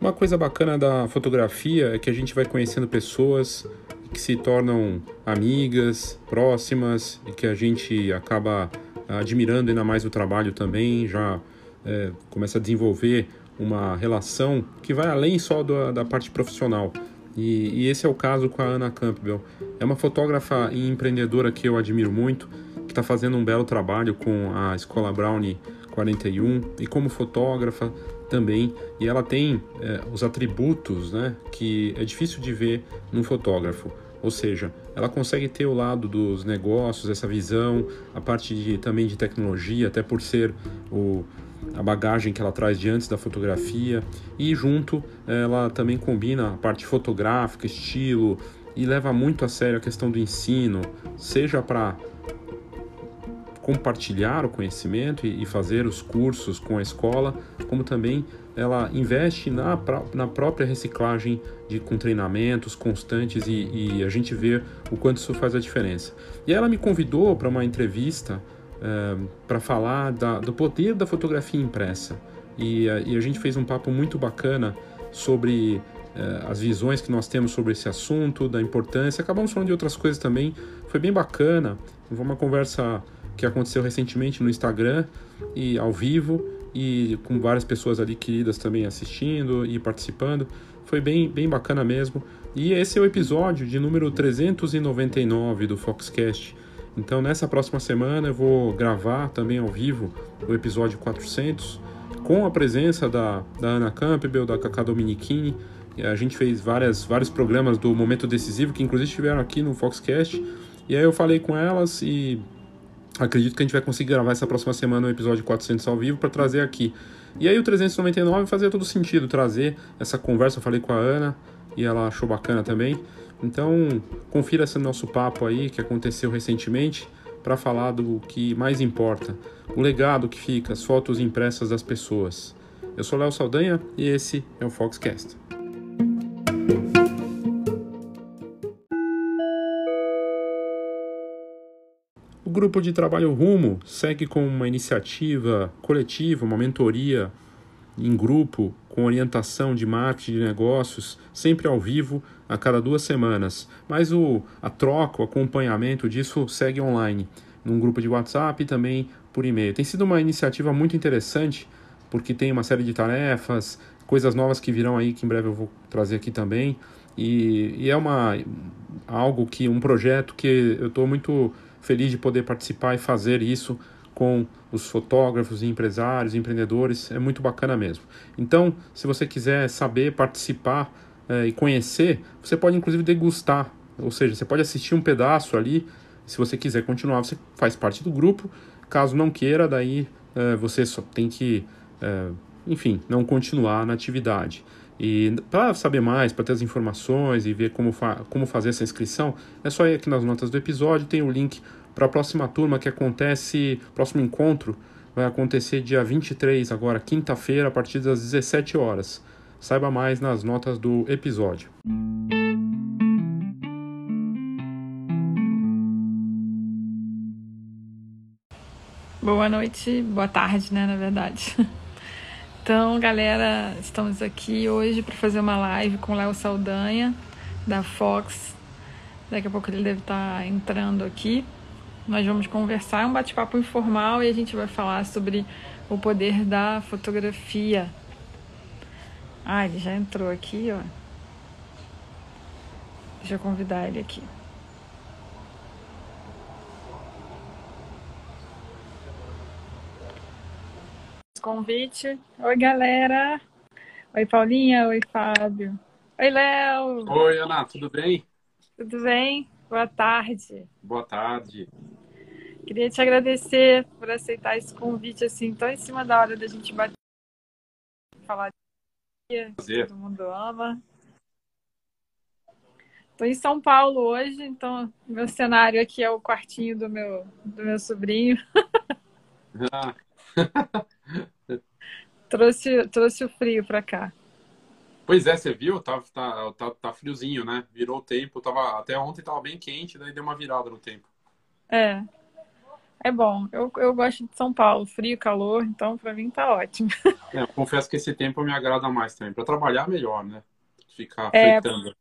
Uma coisa bacana da fotografia é que a gente vai conhecendo pessoas que se tornam amigas, próximas e que a gente acaba admirando ainda mais o trabalho também, já é, começa a desenvolver uma relação que vai além só da, da parte profissional. E, e, esse é o caso com a Ana Campbell. É uma fotógrafa e empreendedora que eu admiro muito, que está fazendo um belo trabalho com a Escola Brownie 41 e como fotógrafa também. E ela tem é, os atributos né, que é difícil de ver num fotógrafo. Ou seja, ela consegue ter o lado dos negócios, essa visão, a parte de, também de tecnologia, até por ser o, a bagagem que ela traz de antes da fotografia. E junto, ela também combina a parte fotográfica, estilo, e leva muito a sério a questão do ensino, seja para compartilhar o conhecimento e, fazer os cursos com a escola, como também ela investe na, na própria reciclagem de, com treinamentos constantes e, e, a gente vê o quanto isso faz a diferença. E ela me convidou para uma entrevista é, para falar da, do poder da fotografia impressa e, e, a gente fez um papo muito bacana sobre é, as visões que nós temos sobre esse assunto, da importância. Acabamos falando de outras coisas também, foi bem bacana. Foi uma conversa que aconteceu recentemente no Instagram e ao vivo e com várias pessoas ali queridas também assistindo e participando. Foi bem, bem bacana mesmo. E esse é o episódio de número 399 do Foxcast. Então, nessa próxima semana, eu vou gravar também ao vivo o episódio 400 com a presença da, da Ana Campbell, da Cacá Dominichini. A gente fez várias, vários programas do Momento Decisivo que, inclusive, estiveram aqui no Foxcast. E aí eu falei com elas e Acredito que a gente vai conseguir gravar essa próxima semana o episódio 400 ao vivo para trazer aqui. E aí o 399 fazia todo sentido trazer essa conversa. Eu falei com a Ana e ela achou bacana também. Então, confira esse nosso papo aí que aconteceu recentemente para falar do que mais importa, o legado que fica, as fotos impressas das pessoas. Eu sou Léo Saldanha e esse é o Foxcast. O grupo de trabalho Rumo segue com uma iniciativa coletiva, uma mentoria em grupo com orientação de marketing de negócios, sempre ao vivo, a cada duas semanas. Mas o, a troca, o acompanhamento disso segue online, num grupo de WhatsApp e também por e-mail. Tem sido uma iniciativa muito interessante, porque tem uma série de tarefas, coisas novas que virão aí, que em breve eu vou trazer aqui também. E, e é uma, algo que, um projeto que eu estou muito feliz de poder participar e fazer isso com os fotógrafos empresários, empreendedores, é muito bacana mesmo. Então, se você quiser saber, participar é, e conhecer, você pode inclusive degustar, ou seja, você pode assistir um pedaço ali. Se você quiser continuar, você faz parte do grupo. Caso não queira, daí é, você só tem que, é, enfim, não continuar na atividade. E para saber mais, para ter as informações e ver como, fa como fazer essa inscrição, é só ir aqui nas notas do episódio, tem o link para a próxima turma que acontece, próximo encontro vai acontecer dia 23, agora quinta-feira, a partir das 17 horas. Saiba mais nas notas do episódio. Boa noite, boa tarde, né, na verdade. Então, galera, estamos aqui hoje para fazer uma live com o Léo Saldanha, da Fox. Daqui a pouco ele deve estar tá entrando aqui. Nós vamos conversar, é um bate-papo informal e a gente vai falar sobre o poder da fotografia. Ah, ele já entrou aqui, ó. Deixa eu convidar ele aqui. Convite. Oi, galera. Oi, Paulinha. Oi, Fábio. Oi, Léo. Oi, Ana, tudo bem? Tudo bem? Boa tarde. Boa tarde. Queria te agradecer por aceitar esse convite assim, tão em cima da hora da gente bater falar de Prazer. todo mundo ama. Estou em São Paulo hoje, então meu cenário aqui é o quartinho do meu, do meu sobrinho. Ah. trouxe, trouxe o frio para cá. Pois é, você viu? Tá, tá, tá, tá friozinho, né? Virou o tempo. Tava, até ontem tava bem quente, daí deu uma virada no tempo. É. É bom. Eu, eu gosto de São Paulo, frio, calor, então para mim tá ótimo. É, confesso que esse tempo me agrada mais também. Para trabalhar, melhor, né? Ficar é, fritando.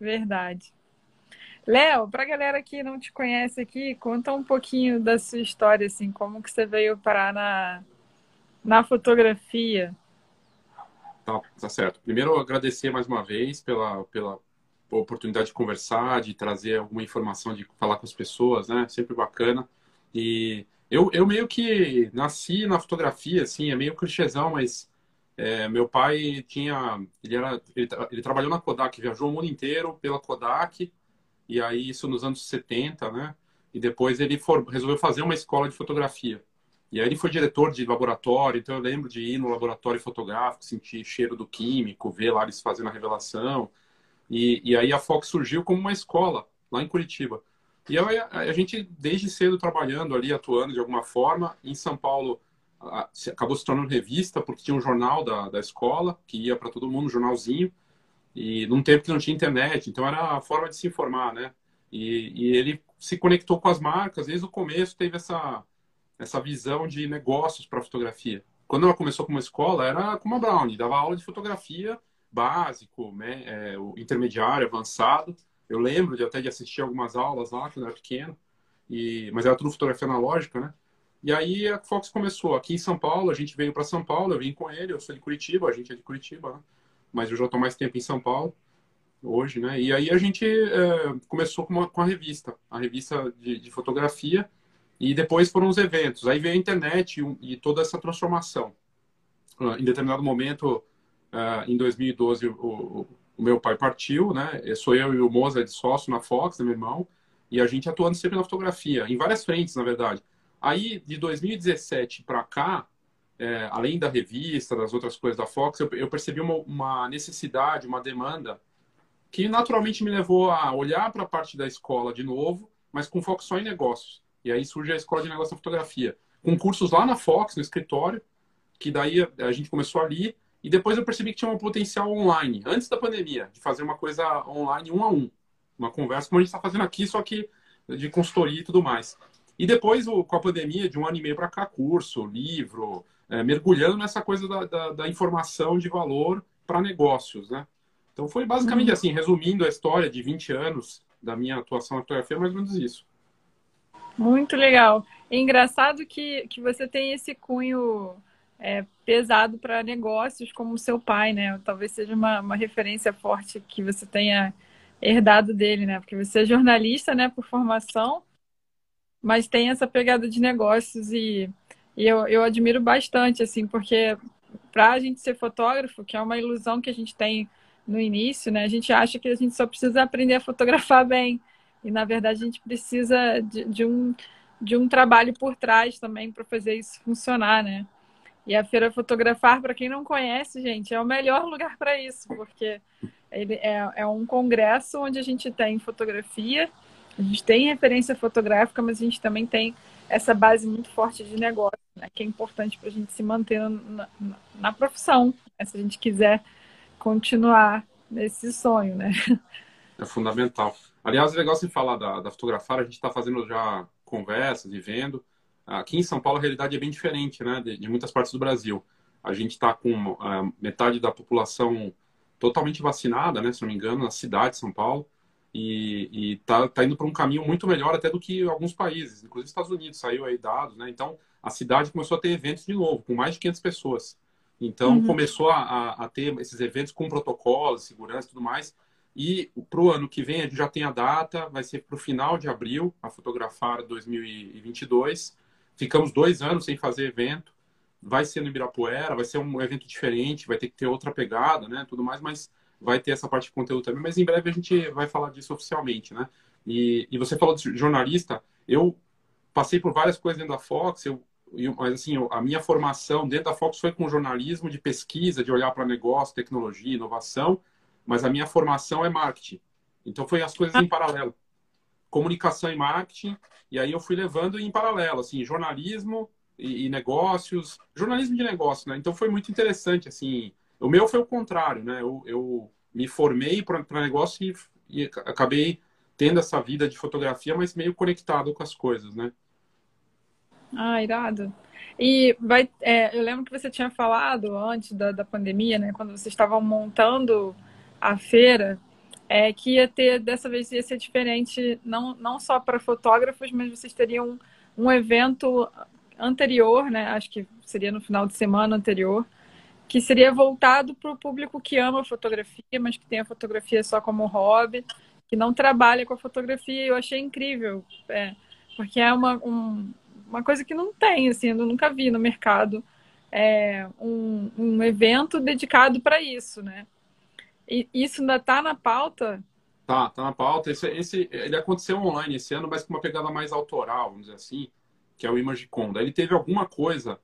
Verdade. Léo, para a galera que não te conhece aqui, conta um pouquinho da sua história, assim, como que você veio parar na, na fotografia. Tá, tá certo. Primeiro, agradecer mais uma vez pela, pela oportunidade de conversar, de trazer alguma informação, de falar com as pessoas, né? Sempre bacana. E eu, eu meio que nasci na fotografia, assim, é meio clichêzão, mas é, meu pai tinha, ele era, ele, ele, trabalhou na Kodak, viajou o mundo inteiro pela Kodak, e aí isso nos anos 70, né? E depois ele for, resolveu fazer uma escola de fotografia. E aí ele foi diretor de laboratório, então eu lembro de ir no laboratório fotográfico, sentir cheiro do químico, ver lá eles fazendo a revelação. E, e aí a Fox surgiu como uma escola lá em Curitiba. E eu, a gente, desde cedo, trabalhando ali, atuando de alguma forma. Em São Paulo, acabou se tornando revista, porque tinha um jornal da, da escola, que ia para todo mundo, um jornalzinho. E num tempo que não tinha internet, então era a forma de se informar, né? E, e ele se conectou com as marcas, desde o começo teve essa, essa visão de negócios para fotografia. Quando ela começou como escola, era como a Brownie, dava aula de fotografia básico, né, é, intermediário, avançado. Eu lembro de até de assistir algumas aulas lá quando era pequeno, e, mas era tudo fotografia analógica, né? E aí a Fox começou aqui em São Paulo, a gente veio para São Paulo, eu vim com ele, eu sou de Curitiba, a gente é de Curitiba, né? mas eu já estou mais tempo em São Paulo hoje, né? E aí a gente é, começou com, uma, com a revista, a revista de, de, fotografia, e depois foram os eventos. Aí veio a internet e, e toda essa transformação. Uh, em determinado momento, Uh, em 2012, o, o, meu pai partiu, né? Sou eu e o Moza de sócio na Fox, né, meu irmão, e a gente atuando sempre na fotografia, em várias frentes, na verdade. Aí, de 2017 para cá, é, além da revista, das outras coisas da Fox, eu, eu percebi uma, uma, necessidade, uma demanda, que naturalmente me levou a olhar para a parte da escola de novo, mas com foco só em negócios. E aí surge a Escola de Negócio da Fotografia, com cursos lá na Fox, no escritório, que daí a, a gente começou ali, e depois eu percebi que tinha um potencial online, antes da pandemia, de fazer uma coisa online um a um. Uma conversa como a gente está fazendo aqui, só que de consultoria e tudo mais. E depois, com a pandemia, de um ano e meio para cá, curso, livro, é, mergulhando nessa coisa da, da, da informação de valor para negócios, né? Então foi basicamente uhum. assim, resumindo a história de 20 anos da minha atuação na fotografia, mais ou menos isso. Muito legal. É engraçado que, que você tem esse cunho é, pesado para negócios como seu pai, né? Talvez seja uma, uma referência forte que você tenha herdado dele, né? Porque você é jornalista, né, por formação, mas tem essa pegada de negócios e, e eu, eu admiro bastante, assim, porque para a gente ser fotógrafo, que é uma ilusão que a gente tem no início, né? A gente acha que a gente só precisa aprender a fotografar bem. E, na verdade, a gente precisa de, de um, de um trabalho por trás também para fazer isso funcionar, né? E a Feira Fotografar, para quem não conhece, gente, é o melhor lugar para isso, porque ele é, é um congresso onde a gente tem fotografia, a gente tem referência fotográfica, mas a gente também tem essa base muito forte de negócio, né, que é importante para a gente se manter na, na, na profissão, né, se a gente quiser continuar nesse sonho, né? É fundamental. Aliás, é legal você falar da, da fotografar, a gente está fazendo já conversas e vendo. Aqui em São Paulo a realidade é bem diferente, né, de, de muitas partes do Brasil. A gente está com uh, metade da população totalmente vacinada, né, se não me engano, na cidade de São Paulo, e está tá indo para um caminho muito melhor até do que alguns países, inclusive Estados Unidos, saiu aí dados, né, então a cidade começou a ter eventos de novo, com mais de 500 pessoas. Então uhum. começou a, a, ter esses eventos com protocolos, segurança e tudo mais, e para o ano que vem a gente já tem a data, vai ser para o final de abril, a Fotografar 2022, Ficamos dois anos sem fazer evento. Vai ser no Ibirapuera, vai ser um evento diferente, vai ter que ter outra pegada, né? Tudo mais, mas vai ter essa parte de conteúdo também. Mas em breve a gente vai falar disso oficialmente, né? E, e você falou de jornalista. Eu passei por várias coisas dentro da Fox. Eu, eu, mas assim, a minha formação dentro da Fox foi com jornalismo de pesquisa, de olhar para negócio, tecnologia, inovação. Mas a minha formação é marketing. Então foi as coisas em paralelo comunicação e marketing, e aí eu fui levando em paralelo, assim, jornalismo e, e negócios, jornalismo de negócio, né? Então foi muito interessante, assim. O meu foi o contrário, né? Eu, eu me formei para negócio e, e acabei tendo essa vida de fotografia, mas meio conectado com as coisas, né? Ah, irado. E vai, é, eu lembro que você tinha falado antes da, da pandemia, né, quando vocês estavam montando a feira, é, que ia ter, dessa vez ia ser diferente, não, não só para fotógrafos, mas vocês teriam um, um evento anterior, né, acho que seria no final de semana anterior, que seria voltado para o público que ama fotografia, mas que tem a fotografia só como hobby, que não trabalha com a fotografia. Eu achei incrível, é, porque é uma, um, uma coisa que não tem, assim, eu nunca vi no mercado é, um, um evento dedicado para isso, né? Isso ainda está na pauta? Tá, tá na pauta. Esse, esse, ele aconteceu online esse ano, mas com uma pegada mais autoral, vamos dizer assim, que é o ImageCon. Daí ele teve alguma coisa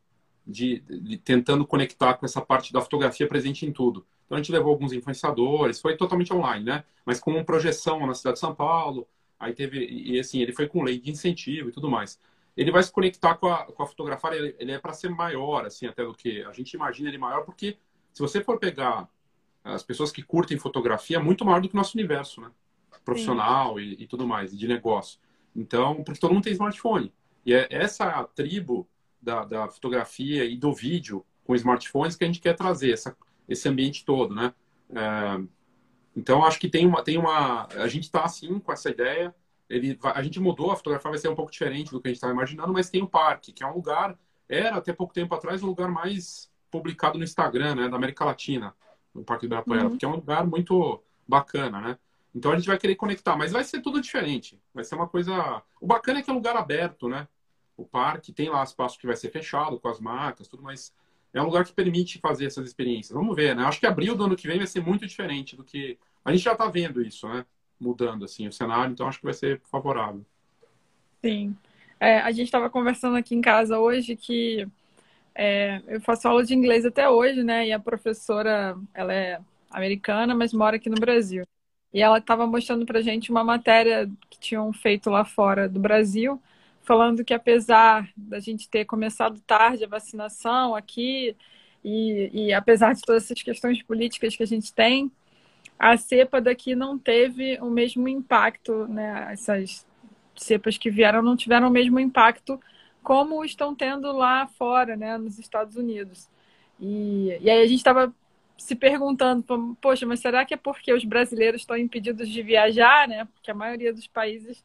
de, de, tentando conectar com essa parte da fotografia presente em tudo. Então a gente levou alguns influenciadores, foi totalmente online, né? Mas com uma projeção na cidade de São Paulo. Aí teve, e assim, ele foi com lei de incentivo e tudo mais. Ele vai se conectar com a, com a fotografia, ele, ele é para ser maior, assim, até do que a gente imagina ele maior, porque se você for pegar as pessoas que curtem fotografia, é muito maior do que o nosso universo, né? Profissional e, e, tudo mais, de negócio. Então, porque todo mundo tem smartphone. E é essa tribo da, da fotografia e do vídeo com smartphones que a gente quer trazer, essa, esse ambiente todo, né? É, então, acho que tem uma, tem uma... A gente está, assim, com essa ideia. Ele, a gente mudou, a fotografia vai ser um pouco diferente do que a gente estava imaginando, mas tem o parque, que é um lugar... Era, até pouco tempo atrás, um lugar mais publicado no Instagram, né? Da América Latina, no Parque do Ibirapuera, uhum. que é um lugar muito bacana, né? Então, a gente vai querer conectar, mas vai ser tudo diferente. Vai ser uma coisa... O bacana é que é um lugar aberto, né? o parque tem lá espaço que vai ser fechado com as marcas, tudo, mas é um lugar que permite fazer essas experiências. Vamos ver, né? Acho que abril do ano que vem vai ser muito diferente do que a gente já está vendo isso, né? Mudando assim o cenário, então acho que vai ser favorável. Sim, é, a gente estava conversando aqui em casa hoje que é, eu faço aula de inglês até hoje, né? E a professora, ela é americana, mas mora aqui no Brasil. E ela estava mostrando para gente uma matéria que tinham feito lá fora do Brasil falando que apesar da gente ter começado tarde a vacinação aqui, e, e, apesar de todas essas questões políticas que a gente tem, a cepa daqui não teve o mesmo impacto, né? Essas cepas que vieram não tiveram o mesmo impacto como estão tendo lá fora, né? Nos Estados Unidos. E, e aí a gente estava se perguntando, poxa, mas será que é porque os brasileiros estão impedidos de viajar, né? Porque a maioria dos países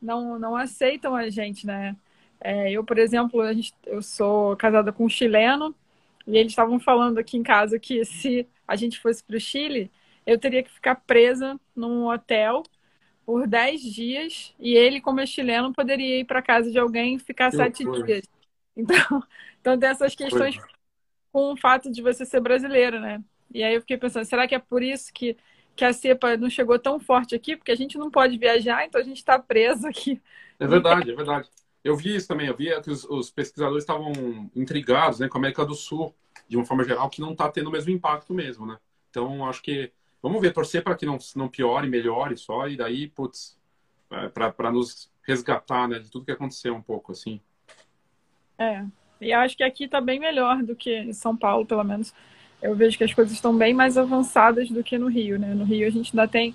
não, não aceitam a gente, né? É, eu, por exemplo, gente, eu sou casada com um chileno e eles estavam falando aqui em casa que se a gente fosse para o Chile, eu teria que ficar presa num hotel por 10 dias e ele, como é chileno, poderia ir para casa de alguém e ficar sete dias. Então, então tem essas questões com o fato de você ser brasileiro, né? E aí eu fiquei pensando, será que é por isso que que a cepa não chegou tão forte aqui, porque a gente não pode viajar, então a gente está preso aqui. É verdade, é verdade. Eu vi isso também, eu vi que os, os pesquisadores estavam intrigados né, com a América do Sul, de uma forma geral, que não está tendo o mesmo impacto mesmo, né? Então, acho que vamos ver, torcer para que não, não piore, melhore só, e daí, putz, é, para nos resgatar né, de tudo que aconteceu um pouco, assim. É, e acho que aqui está bem melhor do que em São Paulo, pelo menos eu vejo que as coisas estão bem mais avançadas do que no Rio, né? No Rio a gente ainda tem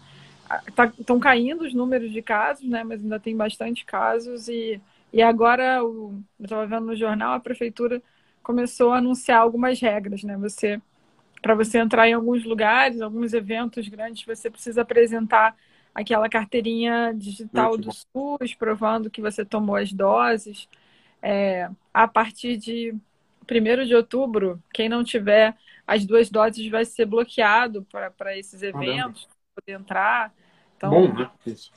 estão tá, caindo os números de casos, né? Mas ainda tem bastante casos e, e agora o, eu estava vendo no jornal a prefeitura começou a anunciar algumas regras, né? Você para você entrar em alguns lugares, alguns eventos grandes, você precisa apresentar aquela carteirinha digital do SUS, provando que você tomou as doses. É, a partir de 1 de outubro, quem não tiver as duas doses vai ser bloqueado para esses eventos, poder entrar. Então, Bom, né? Isso.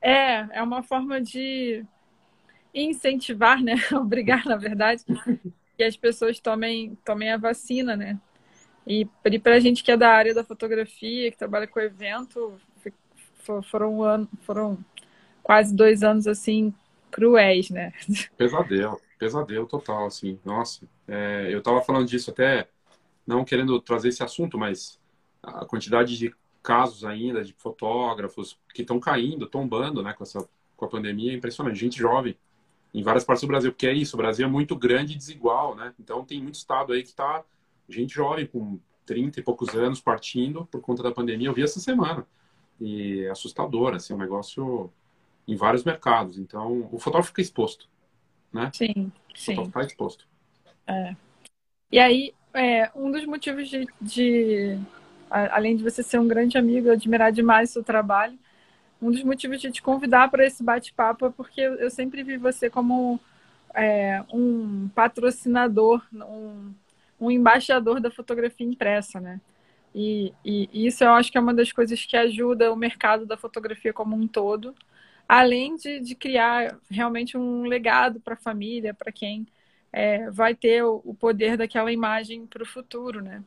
É, é uma forma de incentivar, né? Obrigar, na verdade, que as pessoas tomem, tomem a vacina, né? E para a gente que é da área da fotografia, que trabalha com evento, foram, um foram quase dois anos assim cruéis, né? Pesadelo, pesadelo total, assim. Nossa, é, eu tava falando disso até não querendo trazer esse assunto, mas a quantidade de casos ainda de fotógrafos que estão caindo, tombando, né, com essa com a pandemia é impressionante. Gente jovem em várias partes do Brasil, porque é isso, o Brasil é muito grande e desigual, né? Então tem muito estado aí que tá gente jovem com 30 e poucos anos partindo por conta da pandemia. Eu vi essa semana. E é assustador, assim, é um negócio em vários mercados. Então, o fotógrafo fica exposto, né? Sim. Sim. Estar exposto. É. E aí, é, um dos motivos de, de, além de você ser um grande amigo, admirar demais o seu trabalho, um dos motivos de te convidar para esse bate-papo é porque eu sempre vi você como é, um patrocinador, um, um embaixador da fotografia impressa, né? E, e, isso eu acho que é uma das coisas que ajuda o mercado da fotografia como um todo, além de, de criar realmente um legado para a família, para quem é, vai ter o, o, poder daquela imagem para o futuro, né?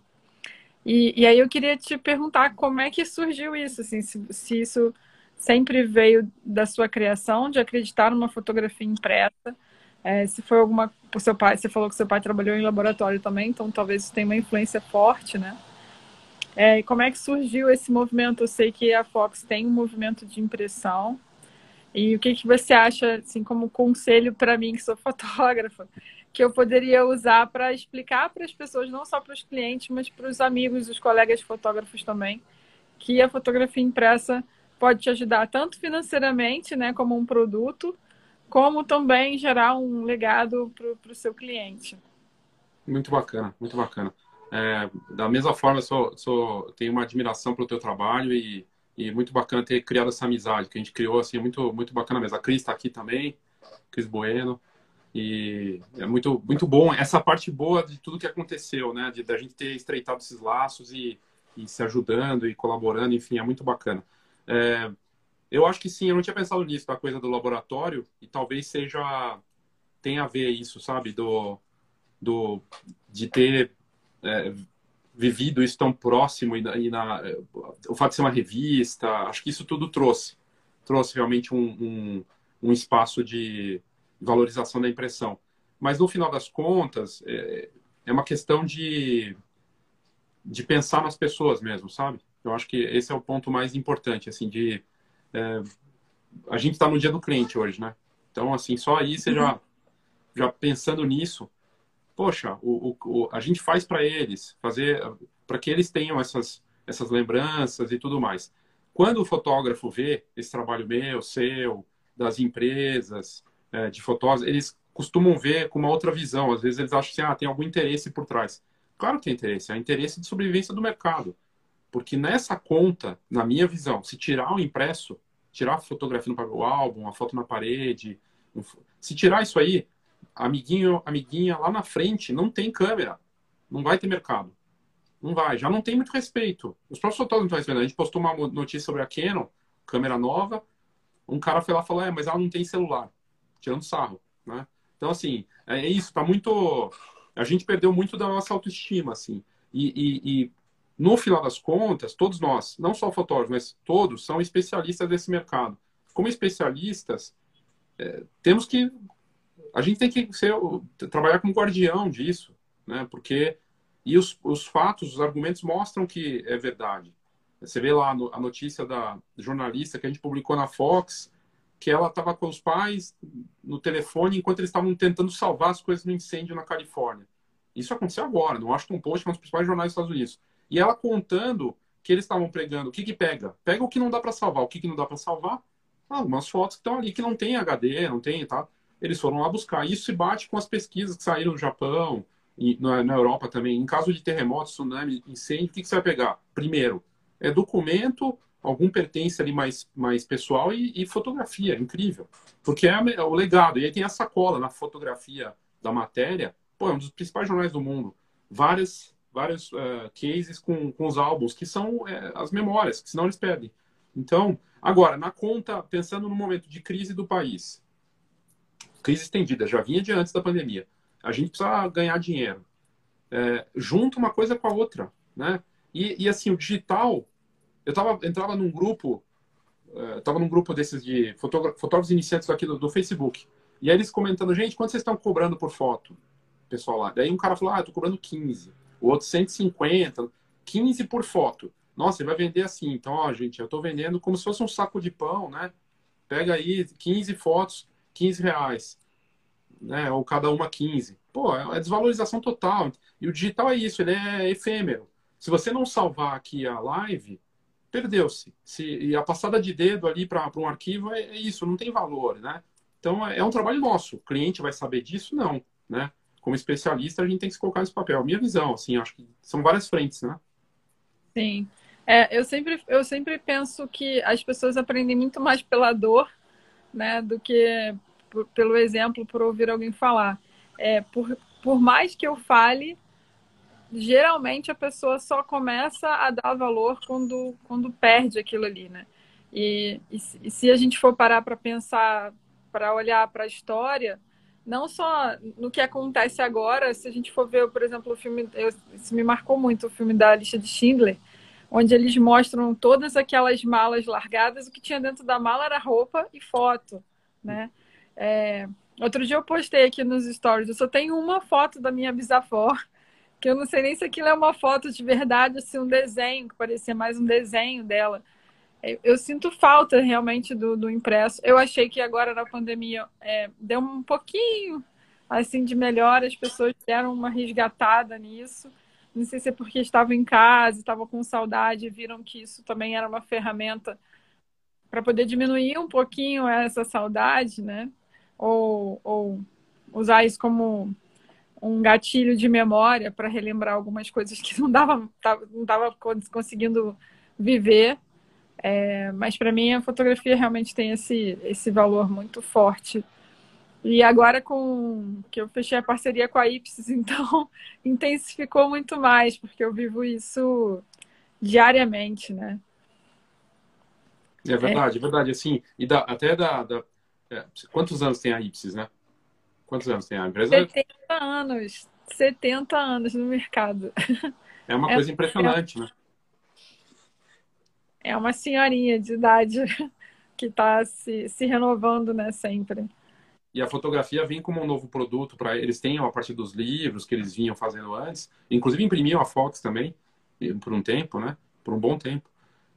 E, e, aí eu queria te perguntar como é que surgiu isso, assim, se, se isso sempre veio da sua criação, de acreditar numa fotografia impressa, é, se foi alguma. O seu pai, você falou que seu pai trabalhou em laboratório também, então talvez isso tenha uma influência forte, né? É, e como é que surgiu esse movimento? Eu sei que a Fox tem um movimento de impressão. E o que, que você acha, assim, como conselho para mim, que sou fotógrafa, que eu poderia usar para explicar para as pessoas, não só para os clientes, mas para os amigos, os colegas fotógrafos também, que a fotografia impressa pode te ajudar tanto financeiramente, né, como um produto, como também gerar um legado para o seu cliente. Muito bacana, muito bacana. É, da mesma forma, sou, sou, tenho uma admiração pelo teu trabalho e, e muito bacana ter criado essa amizade que a gente criou, assim, muito, muito bacana mesmo. A Cris está aqui também, Cris Bueno, e é muito, muito bom essa parte boa de tudo que aconteceu, né? De, a gente ter estreitado esses laços e, e se ajudando e colaborando, enfim, é muito bacana. É, eu acho que sim, eu não tinha pensado nisso, da coisa do laboratório, e talvez seja. tenha a ver isso, sabe? Do, do, de ter é, vivido isso tão próximo e, e, na, o fato de ser uma revista, acho que isso tudo trouxe, trouxe realmente um, um, um espaço de valorização da impressão. Mas no final das contas, é, é uma questão de, de pensar nas pessoas mesmo, sabe? Eu acho que esse é o ponto mais importante, assim, de é, a gente está no dia do cliente hoje, né? Então, assim, só aí você já, já pensando nisso, poxa, o, o, a gente faz para eles, fazer para que eles tenham essas, essas lembranças e tudo mais. Quando o fotógrafo vê esse trabalho meu, seu, das empresas, é, de fotógrafos, eles costumam ver com uma outra visão. Às vezes eles acham assim, ah, tem algum interesse por trás. Claro que tem interesse, é interesse de sobrevivência do mercado. Porque nessa conta, na minha visão, se tirar o impresso, tirar a fotografia no papel álbum, a foto na parede, se tirar isso aí, amiguinho, amiguinha lá na frente não tem câmera, não vai ter mercado. Não vai, já não tem muito respeito. Os próprios fotógrafos não estão respeitando. A gente postou uma notícia sobre a Canon, câmera nova, um cara foi lá e falou, é, mas ela não tem celular, tirando sarro, né? Então, assim, é isso, tá muito... A gente perdeu muito da nossa autoestima, assim. E, e, e no final das contas, todos nós, não só fotógrafos, mas todos, são especialistas desse mercado. Como especialistas, é, temos que. A gente tem que ser, trabalhar como guardião disso, né? Porque. E os, os fatos, os argumentos mostram que é verdade. Você vê lá a notícia da jornalista que a gente publicou na Fox, que ela estava com os pais no telefone enquanto eles estavam tentando salvar as coisas no incêndio na Califórnia. Isso aconteceu agora, no Washington Post, um dos principais jornais dos Estados Unidos. E ela contando que eles estavam pregando. O que que pega? Pega o que não dá para salvar. O que que não dá para salvar? Algumas fotos que estão ali que não tem HD, não tem, tá? Eles foram lá buscar. Isso se bate com as pesquisas que saíram no Japão, na, na Europa também. Em caso de terremoto, tsunami, incêndio, o que, que você vai pegar? Primeiro, é documento, algum pertence ali mais, mais pessoal e, e fotografia. Incrível. Porque é, é o legado. E aí tem a sacola na fotografia da matéria. Pô, é um dos principais jornais do mundo. Várias vários uh, cases com, com os álbuns, que são é, as memórias, que senão eles perdem. Então, agora, na conta, pensando no momento de crise do país, crise estendida, já vinha de antes da pandemia, a gente precisa ganhar dinheiro. É, junta uma coisa com a outra, né? E, e assim, o digital, eu tava, entrava num grupo, estava num grupo desses de fotógrafos iniciantes aqui do, do Facebook, e aí eles comentando, gente, quanto vocês estão cobrando por foto? Pessoal lá. Daí um cara falou, ah, eu tô cobrando 15 o outro 150, 15 por foto. Nossa, você vai vender assim. Então, ó, gente, eu estou vendendo como se fosse um saco de pão, né? Pega aí 15 fotos, 15 reais. Né? Ou cada uma 15. Pô, é desvalorização total. E o digital é isso, ele é efêmero. Se você não salvar aqui a live, perdeu-se. Se, e a passada de dedo ali para um arquivo é, é, isso, não tem valor, né? Então é, é um trabalho nosso. O cliente vai saber disso? Não. né? Como especialista, a gente tem que se colocar nesse papel. Minha visão, assim, acho que são várias frentes, né? Sim. É, eu, sempre, eu sempre penso que as pessoas aprendem muito mais pela dor, né, do que por, pelo exemplo, por ouvir alguém falar. É, por, por mais que eu fale, geralmente a pessoa só começa a dar valor quando, quando perde aquilo ali, né? E, e, se a gente for parar para pensar, para olhar para a história, não só no que acontece agora, se a gente for ver, por exemplo, o filme, eu, isso me marcou muito, o filme da lista de Schindler, onde eles mostram todas aquelas malas largadas, o que tinha dentro da mala era roupa e foto, né? É, outro dia eu postei aqui nos stories, eu só tenho uma foto da minha bisavó, que eu não sei nem se aquilo é uma foto de verdade, assim, um desenho, que parecia mais um desenho dela. Eu, sinto falta realmente do, do, impresso. Eu achei que agora na pandemia é, deu um pouquinho assim de melhor, as pessoas deram uma resgatada nisso. Não sei se é porque estavam em casa, estavam com saudade, viram que isso também era uma ferramenta para poder diminuir um pouquinho essa saudade, né? Ou, ou usar isso como um gatilho de memória para relembrar algumas coisas que não dava, não estava conseguindo viver. É, mas para mim a fotografia realmente tem esse, esse valor muito forte. E agora com que eu fechei a parceria com a Ipsis, então intensificou muito mais, porque eu vivo isso diariamente, né? É verdade, é, é verdade. Assim, e da, até da, da é, quantos anos tem a Ipsis, né? Quantos anos tem a empresa? 70 anos. 70 anos no mercado. É uma é, coisa impressionante, né? É uma senhorinha de idade que está se, se renovando, né, sempre. E a fotografia vem como um novo produto para eles têm a partir dos livros que eles vinham fazendo antes, inclusive imprimiam a Fox também por um tempo, né? Por um bom tempo.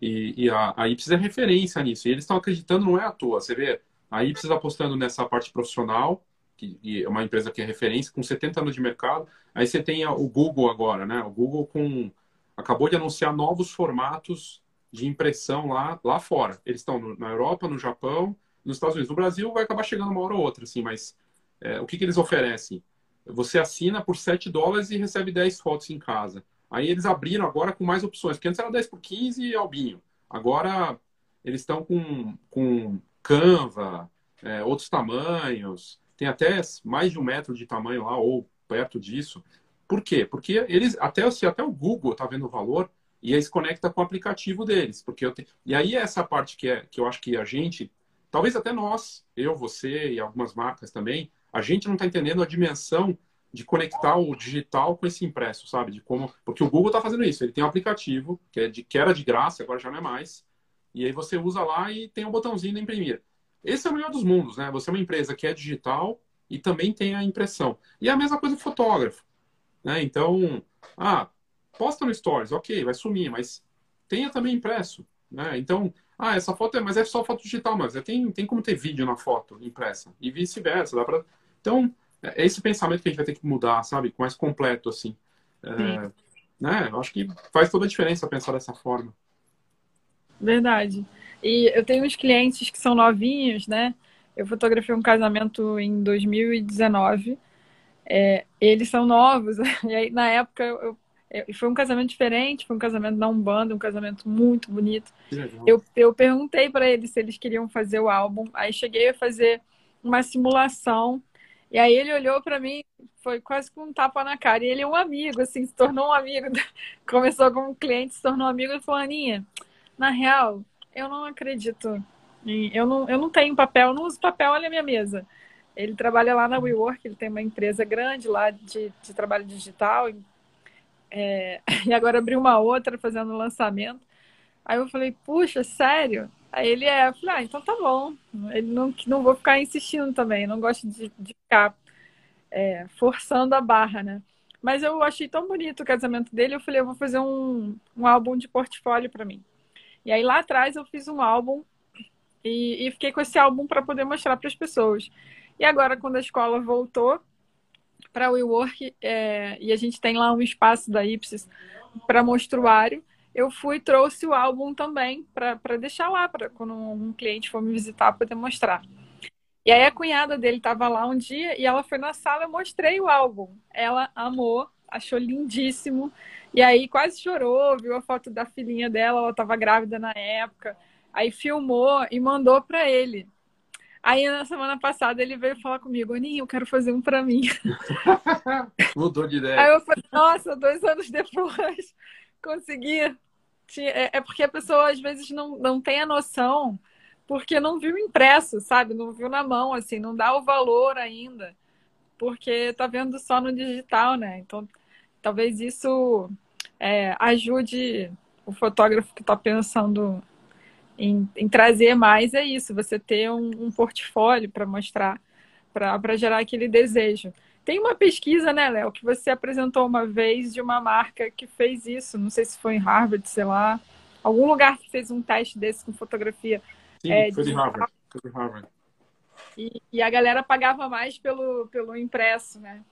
E, e a, a Ipsis é referência nisso. E eles estão acreditando, não é à toa. Você vê a Ipsis apostando nessa parte profissional que é uma empresa que é referência, com 70 anos de mercado. Aí você tem o Google agora, né? O Google com acabou de anunciar novos formatos de impressão lá, lá fora. Eles estão na Europa, no Japão, nos Estados Unidos. No Brasil vai acabar chegando uma hora ou outra, assim, mas é, o que, que eles oferecem? Você assina por 7 dólares e recebe 10 fotos em casa. Aí eles abriram agora com mais opções, porque antes era 10 por 15 e albinho. Agora eles estão com, com Canva, é, outros tamanhos tem até mais de um metro de tamanho lá, ou perto disso. Por quê? Porque eles, até, se até o Google está vendo o valor, e aí se conecta com o aplicativo deles. Porque te... E aí essa parte que, é, que eu acho que a gente, talvez até nós, eu, você e algumas marcas também, a gente não está entendendo a dimensão de conectar o digital com esse impresso, sabe? De como, porque o Google está fazendo isso. Ele tem um aplicativo que, é de, que era de graça, agora já não é mais. E aí você usa lá e tem um botãozinho de imprimir. Esse é o melhor dos mundos, né? Você é uma empresa que é digital e também tem a impressão. E é a mesma coisa do fotógrafo. Né? Então, ah, posta no Stories, ok, vai sumir, mas tenha também impresso. Né? Então, ah, essa foto é, mas é só foto digital, mas é, tem, tem como ter vídeo na foto impressa. E vice-versa. Dá pra... Então, é esse pensamento que a gente vai ter que mudar, sabe? Mais completo, assim. É, né? Eu acho que faz toda a diferença pensar dessa forma. Verdade. E eu tenho uns clientes que são novinhos, né? Eu fotografei um casamento em 2019. É, eles são novos. E aí, na época, eu, eu, foi um casamento diferente, foi um casamento da Umbanda, um casamento muito bonito. Eu, eu perguntei para eles se eles queriam fazer o álbum. Aí cheguei a fazer uma simulação. E aí ele olhou para mim, foi quase com um tapa na cara. E ele é um amigo, assim, se tornou um amigo. Começou como um cliente, se tornou um amigo. Ele falou, Aninha, na real, eu não acredito. Eu não, eu não tenho papel, não uso papel, olha a minha mesa. Ele trabalha lá na WeWork, ele tem uma empresa grande lá de, de trabalho digital. É, e agora abriu uma outra fazendo lançamento. Aí eu falei, puxa, sério? Aí ele é, eu falei, ah, então tá bom. Ele não, não vou ficar insistindo também, não gosto de, de ficar é, forçando a barra, né? Mas eu achei tão bonito o casamento dele, eu falei, eu vou fazer um, um álbum de portfólio para mim. E aí lá atrás eu fiz um álbum e, e fiquei com esse álbum para poder mostrar para as pessoas. E agora, quando a escola voltou para o WeWork é, e a gente tem lá um espaço da Ipsis para monstruário, eu fui trouxe o álbum também para deixar lá, para quando um cliente for me visitar, poder mostrar. E aí a cunhada dele estava lá um dia e ela foi na sala, eu mostrei o álbum. Ela amou, achou lindíssimo. E aí quase chorou, viu a foto da filhinha dela, ela estava grávida na época. Aí filmou e mandou para ele. Aí na semana passada ele veio falar comigo, Aninha, eu quero fazer um para mim. Mudou de ideia. Aí eu falei, nossa, dois anos depois consegui. É, é porque a pessoa às vezes não, não tem a noção porque não viu impresso, sabe? Não viu na mão, assim, não dá o valor ainda, porque tá vendo só no digital, né? Então, talvez isso é, ajude o fotógrafo que está pensando em, em, trazer mais, é isso, você ter um, um portfólio para mostrar, para gerar aquele desejo. Tem uma pesquisa, né, Léo, que você apresentou uma vez de uma marca que fez isso, não sei se foi em Harvard, sei lá, algum lugar que fez um teste desse com fotografia Sim, é, foi de Harvard. Foi de Harvard. E, e, a galera pagava mais pelo, pelo impresso, né?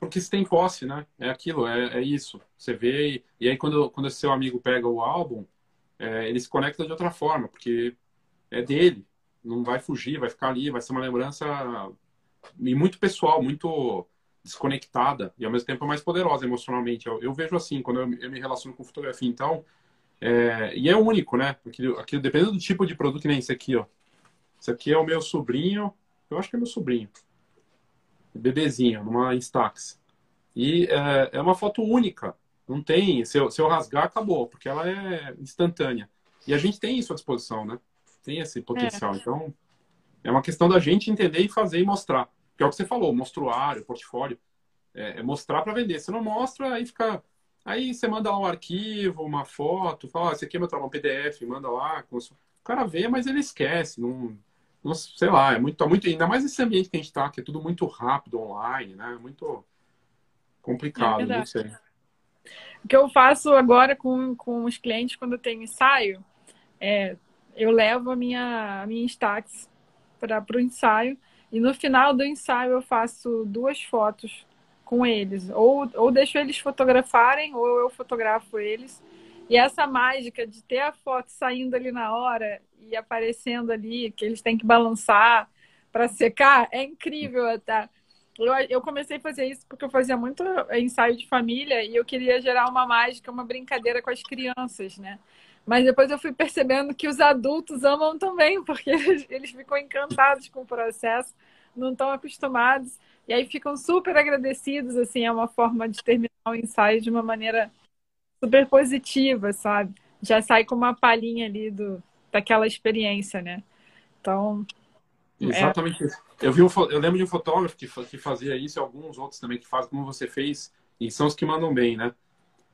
Porque você tem posse, né? É aquilo, é, é isso. Você vê, e, e aí quando, quando seu amigo pega o álbum, é, ele se conecta de outra forma, porque é dele. Não vai fugir, vai ficar ali, vai ser uma lembrança e muito pessoal, muito desconectada e ao mesmo tempo mais poderosa emocionalmente. Eu, eu vejo assim, quando eu, eu me relaciono com fotografia. Então, é, e é único, né? Aquilo, aquilo, dependendo do tipo de produto, que nem esse aqui, ó. Esse aqui é o meu sobrinho, eu acho que é meu sobrinho. Bebezinho, numa Instax. E é, é uma foto única. Não tem, se eu, se eu rasgar, acabou, porque ela é instantânea. E a gente tem isso à disposição, né? Tem esse potencial. É. Então, é uma questão da gente entender e fazer e mostrar. Que é o que você falou, mostruário, portfólio. É, é mostrar para vender. Se não mostra, aí fica Aí você manda lá um arquivo, uma foto, fala, ah, esse aqui é meu trabalho, um PDF, manda lá. O cara vê, mas ele esquece. Não, não sei lá, é muito, muito, ainda mais esse ambiente que a gente está, que é tudo muito rápido online, né? Muito complicado, é não sei. O que eu faço agora com, com os clientes quando eu tenho ensaio, é, eu levo a minha, a minha Instax para o ensaio e no final do ensaio eu faço duas fotos com eles. Ou, ou deixo eles fotografarem, ou eu fotografo eles. E essa mágica de ter a foto saindo ali na hora e aparecendo ali, que eles têm que balançar para secar, é incrível até. Eu, eu comecei a fazer isso porque eu fazia muito ensaio de família e eu queria gerar uma mágica, uma brincadeira com as crianças, né? Mas depois eu fui percebendo que os adultos amam também, porque eles, eles ficam encantados com o processo, não estão acostumados. E aí ficam super agradecidos, assim, é uma forma de terminar o ensaio de uma maneira super positiva, sabe? Já sai com uma palhinha ali do, daquela experiência, né? Então. É Exatamente é... isso. Eu, vi um, eu lembro de um fotógrafo que, que fazia isso e alguns outros também que fazem como você fez, e são os que mandam bem, né?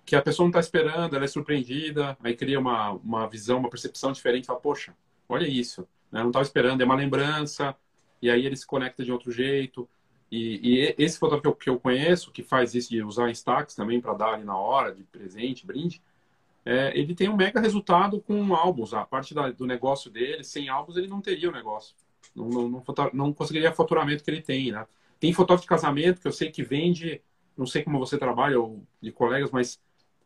Que a pessoa não está esperando, ela é surpreendida, aí cria uma, uma visão, uma percepção diferente, fala, poxa, olha isso, né? não estava esperando, é uma lembrança, e aí ele se conecta de outro jeito. E, e esse fotógrafo que eu, que eu, conheço, que faz isso de usar stacks também para dar ali na hora, de presente, brinde, é, ele tem um mega resultado com álbuns. A parte da, do negócio dele, sem álbuns, ele não teria o negócio. Não, não, não, não conseguiria o faturamento que ele tem, né? Tem fotógrafo de casamento que eu sei que vende, não sei como você trabalha, ou de colegas, mas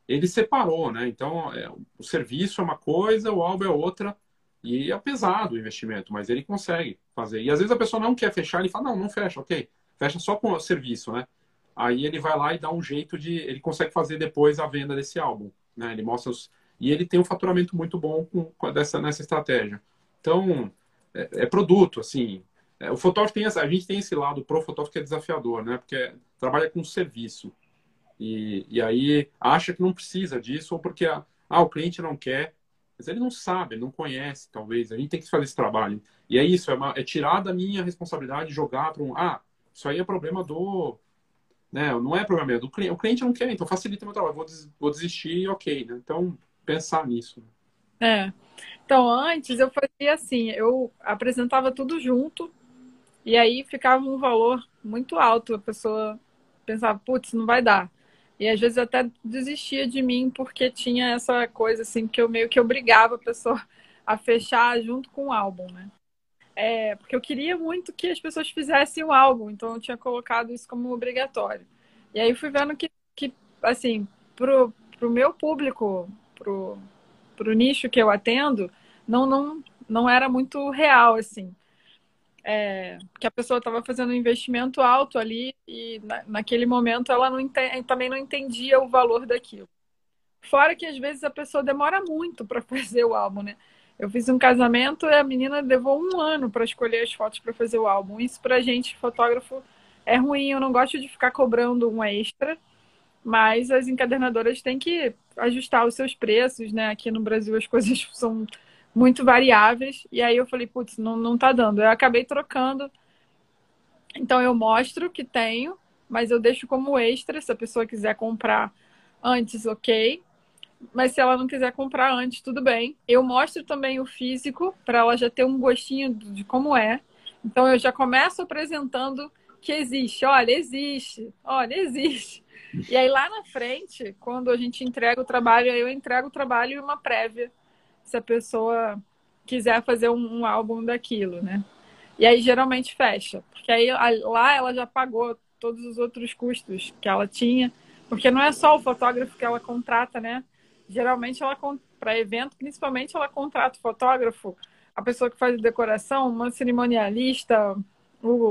ele separou, né? Então, é, o serviço é uma coisa, o álbum é outra, e é pesado o investimento, mas ele consegue fazer. E às vezes a pessoa não quer fechar, ele fala, não, não fecha, ok fecha só com o serviço, né? Aí ele vai lá e dá um jeito de. Ele consegue fazer depois a venda desse álbum. Né? Ele mostra os. E ele tem um faturamento muito bom com, com dessa, nessa estratégia. Então, é, é produto, assim. É, o fotógrafo tem essa, a gente tem esse lado pro fotógrafo que é desafiador, né? Porque trabalha com serviço. E, e aí acha que não precisa disso, ou porque ah, o cliente não quer, mas ele não sabe, não conhece, talvez. A gente tem que fazer esse trabalho. E é isso, é, uma, é tirar da minha responsabilidade jogar para um. Ah, isso aí é problema do. Né, não é problema meu, do cliente. O cliente não quer, então facilita meu trabalho. Vou, des, vou desistir ok, né? Então, pensar nisso. É. Então, antes eu fazia assim, eu apresentava tudo junto e aí ficava um valor muito alto. A pessoa pensava, putz, não vai dar. E às vezes até desistia de mim porque tinha essa coisa assim que eu meio que obrigava a pessoa a fechar junto com o álbum, né? É, porque eu queria muito que as pessoas fizessem o álbum, então eu tinha colocado isso como obrigatório. E aí fui vendo que, que assim, pro, pro meu público, pro, pro nicho que eu atendo, não, não, não era muito real, assim. é, que a pessoa estava fazendo um investimento alto ali e na, naquele momento ela não também não entendia o valor daquilo. Fora que às vezes a pessoa demora muito para fazer o álbum, né? Eu fiz um casamento e a menina levou um ano para escolher as fotos para fazer o álbum. Isso para gente, fotógrafo, é ruim. Eu não gosto de ficar cobrando um extra, mas as encadernadoras têm que ajustar os seus preços, né? Aqui no Brasil as coisas são muito variáveis. E aí eu falei, putz, não, não tá dando. Eu acabei trocando. Então eu mostro que tenho, mas eu deixo como extra. Se a pessoa quiser comprar antes, ok. Mas se ela não quiser comprar antes, tudo bem. Eu mostro também o físico para ela já ter um gostinho de como é. Então eu já começo apresentando que existe. Olha, existe. Olha, existe. E aí lá na frente, quando a gente entrega o trabalho, eu entrego o trabalho e uma prévia se a pessoa quiser fazer um, um álbum daquilo, né? E aí geralmente fecha, porque aí lá ela já pagou todos os outros custos que ela tinha, porque não é só o fotógrafo que ela contrata, né? Geralmente ela para evento, principalmente ela contrata o fotógrafo, a pessoa que faz decoração, uma cerimonialista,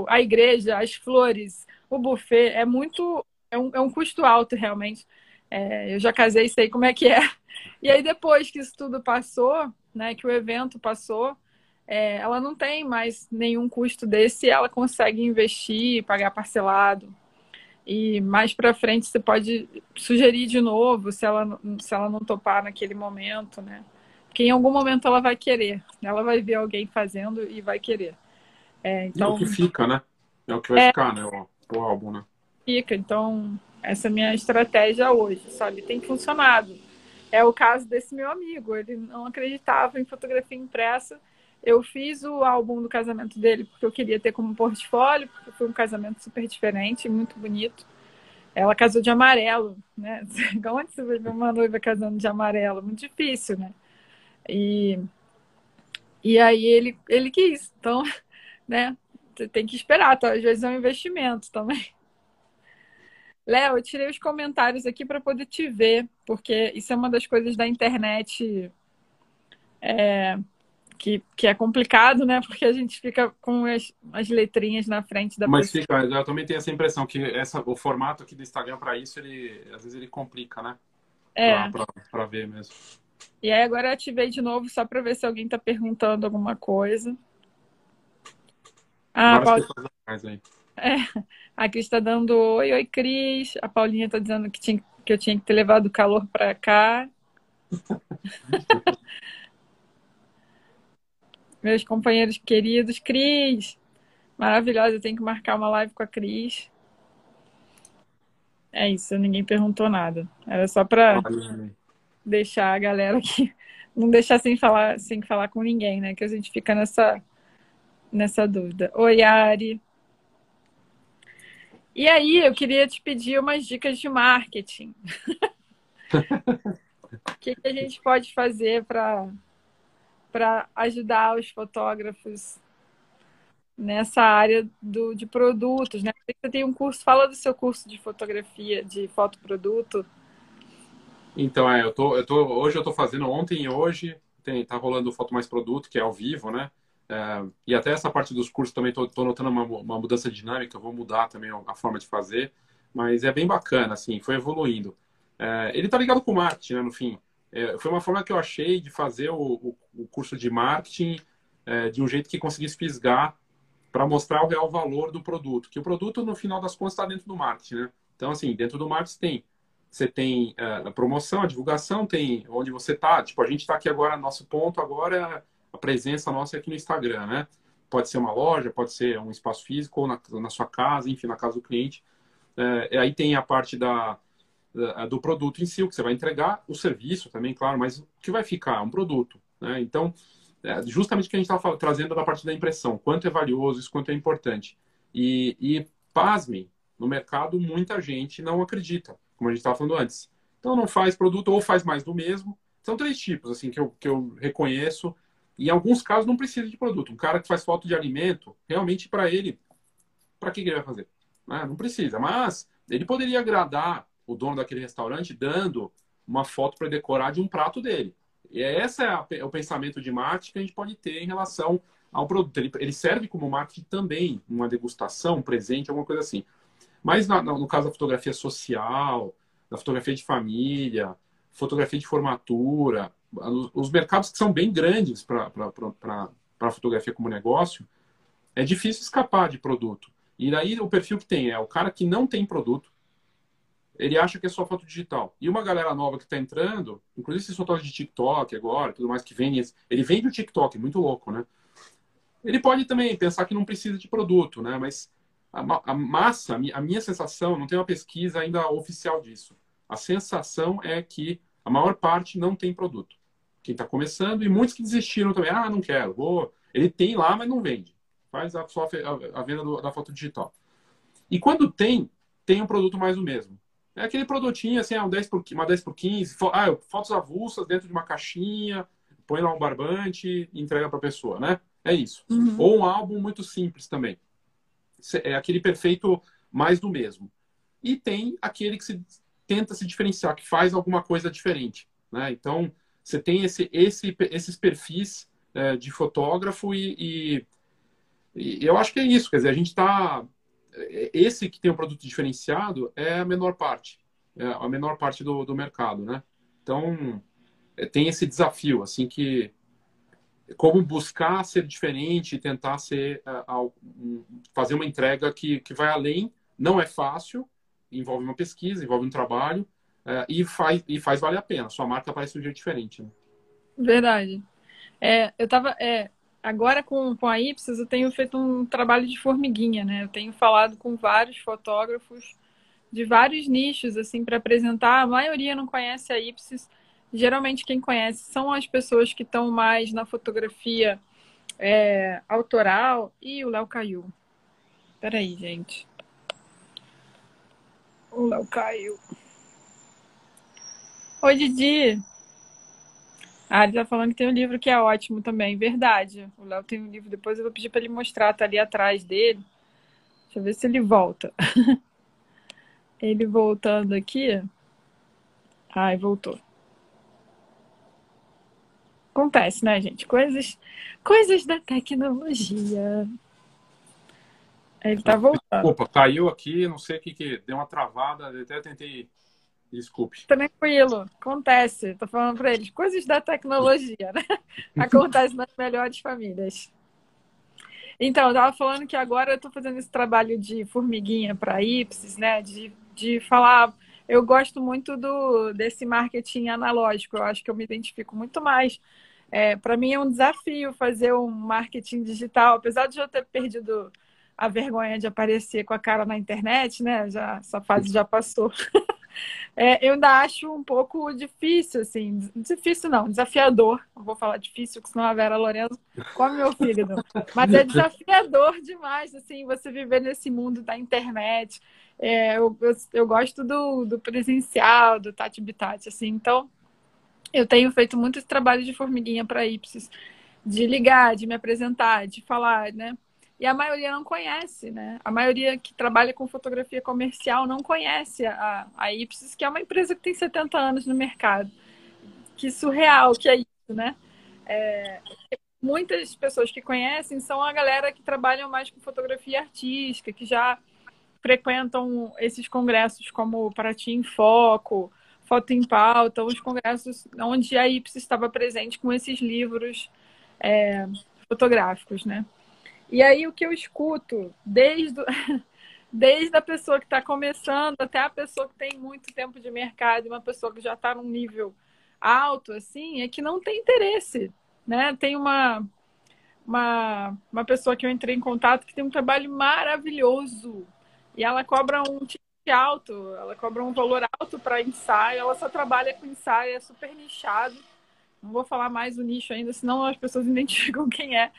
a igreja, as flores, o buffet, é muito é um, é um custo alto realmente. É, eu já casei, sei como é que é. E aí, depois que isso tudo passou, né, que o evento passou, é, ela não tem mais nenhum custo desse, ela consegue investir, pagar parcelado. E mais para frente você pode sugerir de novo, se ela, se ela não topar naquele momento, né? Porque em algum momento ela vai querer. Ela vai ver alguém fazendo e vai querer. É, então, é o que fica, né? É o que vai é, ficar, né? O, o álbum, né? Fica. Então, essa é a minha estratégia hoje, sabe? Tem funcionado. É o caso desse meu amigo. Ele não acreditava em fotografia impressa. Eu fiz o álbum do casamento dele porque eu queria ter como portfólio, porque foi um casamento super diferente, muito bonito. Ela casou de amarelo, né? Onde você vai ver uma noiva casando de amarelo? Muito difícil, né? E, e aí ele, ele quis. Então, né? Você tem que esperar, tá? Às vezes é um investimento também. Léo, eu tirei os comentários aqui para poder te ver, porque isso é uma das coisas da internet é, que, que é complicado, né? Porque a gente fica com as, as letrinhas na frente da Mas pessoa. fica, eu também tenho essa impressão que essa, o formato aqui do Instagram para isso, ele às vezes ele complica, né? É. Para ver mesmo. E aí agora eu ativei de novo só para ver se alguém está perguntando alguma coisa. Ah, pode... É, a Cris está dando oi, oi, Cris. A Paulinha está dizendo que, tinha, que eu tinha que ter levado o calor para cá. Meus companheiros queridos, Cris, maravilhosa. Eu tenho que marcar uma live com a Cris. É isso, ninguém perguntou nada. Era só para deixar a galera aqui, não deixar sem falar, sem falar com ninguém, né? Que a gente fica nessa, nessa dúvida. Oi, Ari. E aí, eu queria te pedir umas dicas de marketing. o que, que, a gente pode fazer para ajudar os fotógrafos nessa área do, de produtos? Né? Você tem um curso, fala do seu curso de fotografia, de fotoproduto. Então, é, eu tô, eu tô, hoje eu estou fazendo, ontem e hoje, tem, tá rolando o Foto Mais Produto, que é ao vivo, né? É, e até essa parte dos cursos também estou notando uma, uma, mudança dinâmica, vou mudar também a forma de fazer, mas é bem bacana, assim, foi evoluindo. É, ele está ligado com marketing, né, no fim. É, foi uma forma que eu achei de fazer o, o, o curso de marketing é, de um jeito que conseguisse fisgar para mostrar o real valor do produto. Que o produto, no final das contas, está dentro do marketing, né? Então, assim, dentro do marketing tem você tem é, a promoção, a divulgação, tem onde você está. Tipo, a gente está aqui agora, nosso ponto agora a presença nossa é aqui no Instagram, né? Pode ser uma loja, pode ser um espaço físico ou na, na sua casa, enfim, na casa do cliente. É, aí tem a parte da, da, do produto em si, o que você vai entregar, o serviço também, claro, mas o que vai ficar? Um produto. Né? Então, é justamente o que a gente está trazendo da parte da impressão, quanto é valioso, isso quanto é importante. E, e pasme, no mercado muita gente não acredita, como a gente estava falando antes. Então não faz produto ou faz mais do mesmo. São três tipos assim que eu, que eu reconheço em alguns casos não precisa de produto. Um cara que faz foto de alimento, realmente para ele, para que, que, ele vai fazer? Ah, não precisa. Mas ele poderia agradar o dono daquele restaurante dando uma foto para decorar de um prato dele. E esse é, é o pensamento de marketing que a gente pode ter em relação ao produto. Ele, serve como marketing também, uma degustação, um presente, alguma coisa assim. Mas no caso da fotografia social, da fotografia de família, fotografia de formatura, os mercados que são bem grandes para a fotografia como negócio, é difícil escapar de produto. E daí o perfil que tem é o cara que não tem produto, ele acha que é só foto digital. E uma galera nova que está entrando, inclusive esses fotógrafos de TikTok agora, tudo mais que vem, ele vem do TikTok, muito louco, né? Ele pode também pensar que não precisa de produto, né? Mas a massa, a minha sensação, não tem uma pesquisa ainda oficial disso. A sensação é que a maior parte não tem produto. Quem está começando e muitos que desistiram também. Ah, não quero, vou. Ele tem lá, mas não vende. Faz a, só a, venda do, da foto digital. E quando tem, tem um produto mais o mesmo. É aquele produtinho assim, um 10 por, uma 10 por 15, ah, fotos avulsas dentro de uma caixinha, põe lá um barbante e entrega para a pessoa, né? É isso. Uhum. Ou um álbum muito simples também. É aquele perfeito mais do mesmo. E tem aquele que se tenta se diferenciar, que faz alguma coisa diferente, né? Então, você tem esse, esse, esses perfis é, de fotógrafo e, e, e eu acho que é isso. Quer dizer, a gente está esse que tem um produto diferenciado é a menor parte, é a menor parte do, do mercado, né? Então, é, tem esse desafio, assim, que como buscar ser diferente, tentar ser, uh, fazer uma entrega que, que vai além, não é fácil, envolve uma pesquisa, envolve um trabalho, uh, e, faz, e faz valer a pena. Sua marca parece de um jeito diferente. Né? Verdade. É, eu tava, é, agora com, com a Ipsos eu tenho feito um trabalho de formiguinha, né? Eu tenho falado com vários fotógrafos de vários nichos, assim, para apresentar. A maioria não conhece a Ipsos. Geralmente quem conhece são as pessoas que estão mais na fotografia é, autoral. E o Léo caiu. Peraí, gente. O Léo caiu. Oi, Didi. Ah, ele tá falando que tem um livro que é ótimo também, verdade. O Léo tem um livro, depois eu vou pedir para ele mostrar, tá ali atrás dele. Deixa eu ver se ele volta. ele voltando aqui. Ai, voltou. Acontece, né, gente? Coisas, coisas da tecnologia. Ele tá voltando. Opa, caiu aqui, não sei o que que deu uma travada, até tentei Desculpe. Tranquilo, acontece. Tô falando para eles, coisas da tecnologia, né? Acontece nas melhores famílias. Então, eu tava falando que agora eu tô fazendo esse trabalho de formiguinha para Ipsis, né? De, de falar. Eu gosto muito do desse marketing analógico. Eu acho que eu me identifico muito mais. É, para mim é um desafio fazer um marketing digital, apesar de eu ter perdido a vergonha de aparecer com a cara na internet, né? Já essa fase já passou. É, eu ainda acho um pouco difícil, assim, difícil não, desafiador. Vou falar difícil, porque senão a Vera Lorenzo come meu fígado. Mas é desafiador demais, assim, você viver nesse mundo da internet. É, eu, eu, eu, gosto do, do presencial, do tati bitate, assim, então eu tenho feito muito esse trabalho de formiguinha para Ipsis, de ligar, de me apresentar, de falar, né? E a maioria não conhece, né? A maioria que trabalha com fotografia comercial não conhece a, a Ipsis, que é uma empresa que tem 70 anos no mercado. Que surreal que é isso, né? É, muitas pessoas que conhecem são a galera que trabalham mais com fotografia artística, que já frequentam esses congressos como Paraty em Foco, Foto em Pauta, os congressos onde a Ipsis estava presente com esses livros é, fotográficos, né? E aí o que eu escuto, desde, desde a pessoa que está começando até a pessoa que tem muito tempo de mercado, uma pessoa que já está num nível alto, assim, é que não tem interesse. Né? Tem uma, uma, uma pessoa que eu entrei em contato que tem um trabalho maravilhoso e ela cobra um ticket alto, ela cobra um valor alto para ensaio, ela só trabalha com ensaio, é super nichado. Não vou falar mais o nicho ainda, senão as pessoas identificam quem é.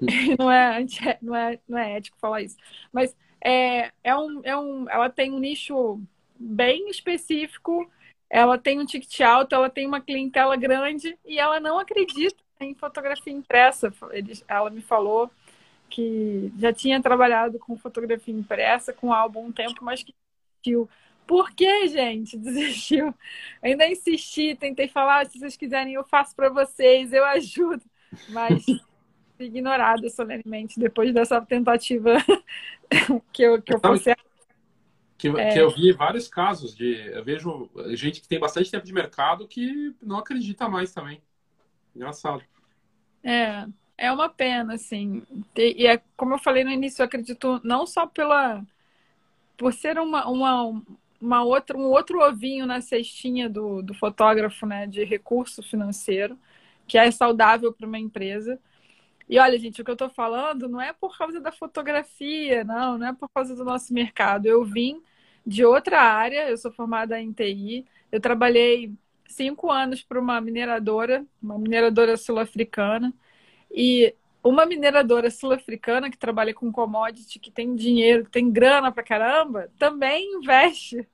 não é, não é, não é ético falar isso. Mas é, é, um, é um, ela tem um nicho bem específico, ela tem um ticket alto, ela tem uma clientela grande e ela não acredita em fotografia impressa. ela me falou que já tinha trabalhado com fotografia impressa, com álbum um tempo, mas que desistiu. Por que, gente? Desistiu. Ainda insisti, tentei falar, se vocês quiserem, eu faço para vocês, eu ajudo. Mas ignorada solenemente depois dessa tentativa que eu, que eu fosse. Que, é... que eu vi vários casos de. Eu vejo gente que tem bastante tempo de mercado que não acredita mais também. Engraçado. É, é uma pena, assim. E é como eu falei no início, eu acredito não só pela por ser uma, uma, uma outra, um outro ovinho na cestinha do, do fotógrafo, né, de recurso financeiro, que é saudável para uma empresa. E olha, gente, o que eu estou falando não é por causa da fotografia, não, não é por causa do nosso mercado. Eu vim de outra área, eu sou formada em TI, eu trabalhei cinco anos para uma mineradora, uma mineradora sul-africana, e uma mineradora sul-africana que trabalha com commodity, que tem dinheiro, que tem grana pra caramba, também investe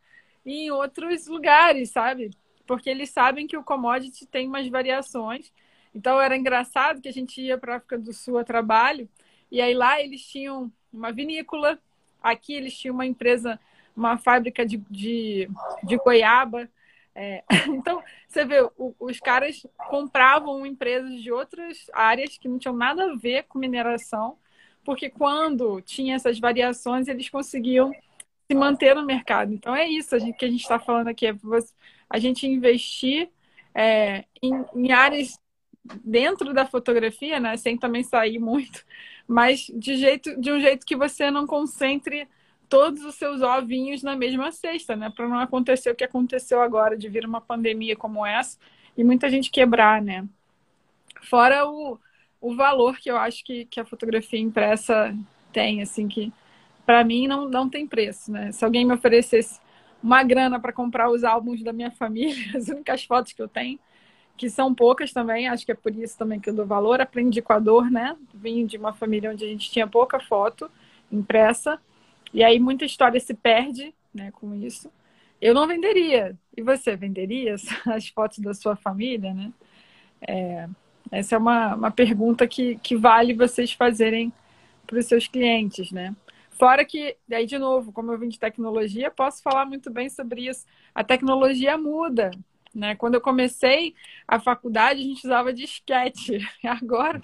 em outros lugares, sabe? Porque eles sabem que o commodity tem umas variações. Então era engraçado que a gente ia para a África do Sul a trabalho, e aí lá eles tinham uma vinícola, aqui eles tinham uma empresa, uma fábrica de, de, de goiaba, é, então, você vê, o, os caras compravam empresas de outras áreas que não tinham nada a ver com mineração, porque quando tinha essas variações, eles conseguiam se manter no mercado. Então, é isso a gente, que a gente está falando aqui: é a gente investir é, em, em áreas dentro da fotografia, né, sem também sair muito, mas de, jeito, de um jeito que você não concentre todos os seus ovinhos na mesma cesta, né? Para não acontecer o que aconteceu agora, de vir uma pandemia como essa e muita gente quebrar, né? Fora o, o valor que eu acho que, que a fotografia impressa tem, assim, que para mim não, não tem preço, né? Se alguém me oferecesse uma grana para comprar os álbuns da minha família, as únicas fotos que eu tenho, que são poucas também, acho que é por isso também que eu dou valor. Aprendi com a dor, né? Vim de uma família onde a gente tinha pouca foto impressa e aí muita história se perde né, com isso. Eu não venderia. E você venderia as fotos da sua família, né? É, essa é uma, uma pergunta que, que vale vocês fazerem para os seus clientes, né? Fora que, aí de novo, como eu vim de tecnologia, posso falar muito bem sobre isso. A tecnologia muda, né? Quando eu comecei a faculdade, a gente usava disquete. Agora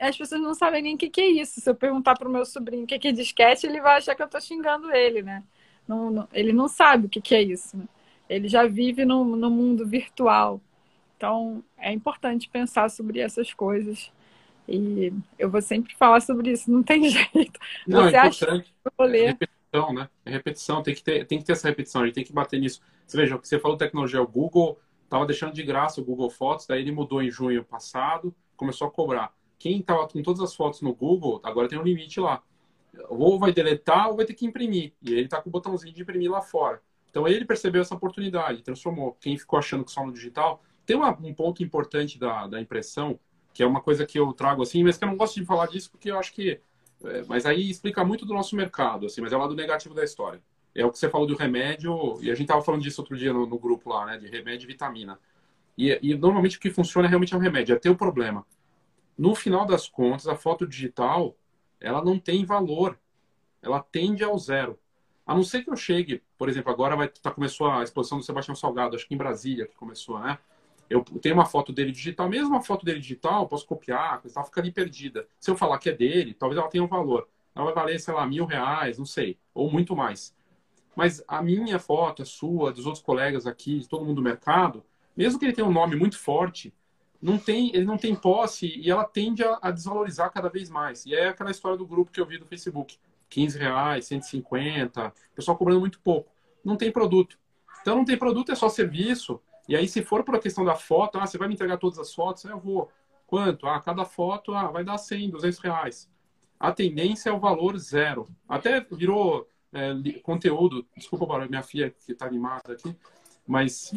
as pessoas não sabem nem o que, que é isso. Se eu perguntar para o meu sobrinho o que, que é disquete, ele vai achar que eu estou xingando ele, né? Não, não, ele não sabe o que, que é isso. Né? Ele já vive no, no mundo virtual. Então, é importante pensar sobre essas coisas. E eu vou sempre falar sobre isso, não tem jeito. Não, Você é importante. Acha que eu ler... Repetição, né? É repetição, tem que, ter, tem que ter essa repetição, a gente tem que bater nisso. Você veja, o que você falou tecnologia, o Google estava deixando de graça o Google Fotos, daí ele mudou em junho passado, começou a cobrar quem estava com todas as fotos no Google, agora tem um limite lá. Ou vai deletar ou vai ter que imprimir. E ele está com o botãozinho de imprimir lá fora. Então ele percebeu essa oportunidade, transformou. Quem ficou achando que só no digital. Tem uma, um ponto importante da, da impressão, que é uma coisa que eu trago assim, mas que eu não gosto de falar disso porque eu acho que. É, mas aí explica muito do nosso mercado, assim, mas é o lado negativo da história. É o que você falou do remédio, e a gente estava falando disso outro dia no, no, grupo lá, né, de remédio e vitamina. E, e normalmente o que funciona realmente é o remédio, é ter o problema no final das contas, a foto digital ela não tem valor, ela tende ao zero. A não ser que eu chegue, por exemplo, agora vai tá, começou a exposição do Sebastião Salgado, acho que em Brasília que começou, né? Eu tenho uma foto dele digital, mesmo uma foto dele digital, posso copiar, ela fica ali perdida. Se eu falar que é dele, talvez ela tenha um valor. Ela vai valer, sei lá, mil reais, não sei, ou muito mais. Mas a minha foto, a sua, dos outros colegas aqui, de todo mundo do mercado, mesmo que ele tenha um nome muito forte, não tem, ele não tem posse e ela tende a, a, desvalorizar cada vez mais. E é aquela história do grupo que eu vi do Facebook. 15 reais, 150, pessoal cobrando muito pouco. Não tem produto. Então não tem produto, é só serviço. E aí, se for por a questão da foto, ah, você vai me entregar todas as fotos? Eu vou. Quanto? Ah, cada foto ah, vai dar 100, 200 reais. A tendência é o valor zero. Até virou é, conteúdo. Desculpa, minha filha que está animada aqui, mas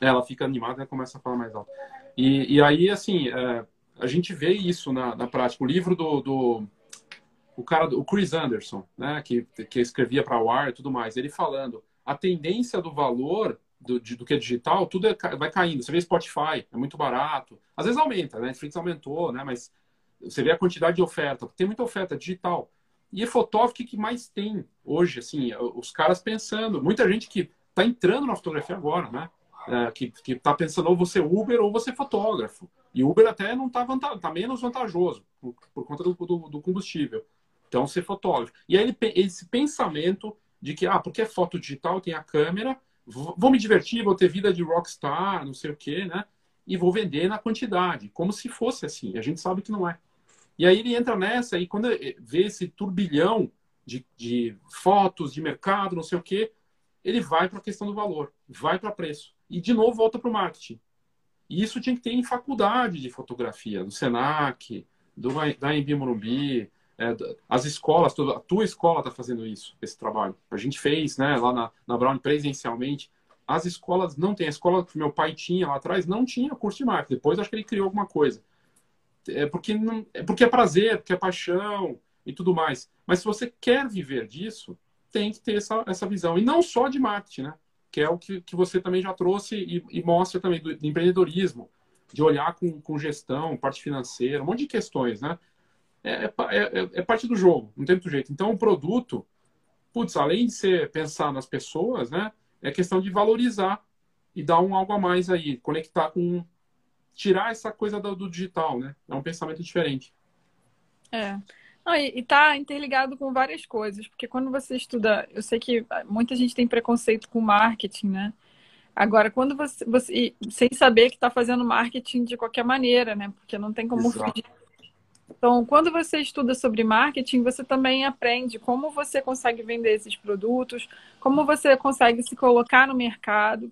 ela fica animada e começa a falar mais alto. E, e aí, assim, é, a gente vê isso na, na prática. O livro do, do o cara, o Chris Anderson, né, que, que escrevia para o ar e tudo mais, ele falando a tendência do valor do, de, do que é digital, tudo é, vai caindo. Você vê Spotify, é muito barato. Às vezes aumenta, né? Netflix aumentou, né? Mas você vê a quantidade de oferta. Tem muita oferta digital. E é fotógrafo que mais tem hoje, assim, os caras pensando. Muita gente que está entrando na fotografia agora, né? é, que está pensando ou você Uber ou você fotógrafo. E Uber até não está tá menos vantajoso por, por conta do, do, do, combustível. Então, ser fotógrafo. E aí, esse pensamento de que, ah, porque é foto digital, tem a câmera, vou me divertir, vou ter vida de rockstar, não sei o quê, né? E vou vender na quantidade, como se fosse assim. A gente sabe que não é. E aí ele entra nessa, e quando vê esse turbilhão de, de fotos, de mercado, não sei o quê, ele vai para a questão do valor, vai para preço. E de novo volta para o marketing. E isso tinha que ter em faculdade de fotografia, do Senac, do, da Embi Morumbi, é, as escolas, a tua escola está fazendo isso, esse trabalho. A gente fez né, lá na, na Brown presencialmente. As escolas não tem. A escola que meu pai tinha lá atrás não tinha curso de marketing. Depois acho que ele criou alguma coisa. É porque, não, é porque é prazer, porque é paixão e tudo mais. Mas se você quer viver disso, tem que ter essa, essa visão. E não só de marketing, né? Que é o que, que você também já trouxe e, e mostra também do, do, empreendedorismo, de olhar com, com gestão, parte financeira, um monte de questões, né? É, é, é, é parte do jogo, não tem outro jeito. Então, o produto, putz, além de ser pensar nas pessoas, né? É questão de valorizar e dar um algo a mais aí, conectar com. tirar essa coisa do, do digital, né? É um pensamento diferente. É. E está interligado com várias coisas, porque quando você estuda, eu sei que muita gente tem preconceito com marketing, né? Agora, quando você, você sem saber que está fazendo marketing de qualquer maneira, né? Porque não tem como Exato. fugir. Então, quando você estuda sobre marketing, você também aprende como você consegue vender esses produtos, como você consegue se colocar no mercado.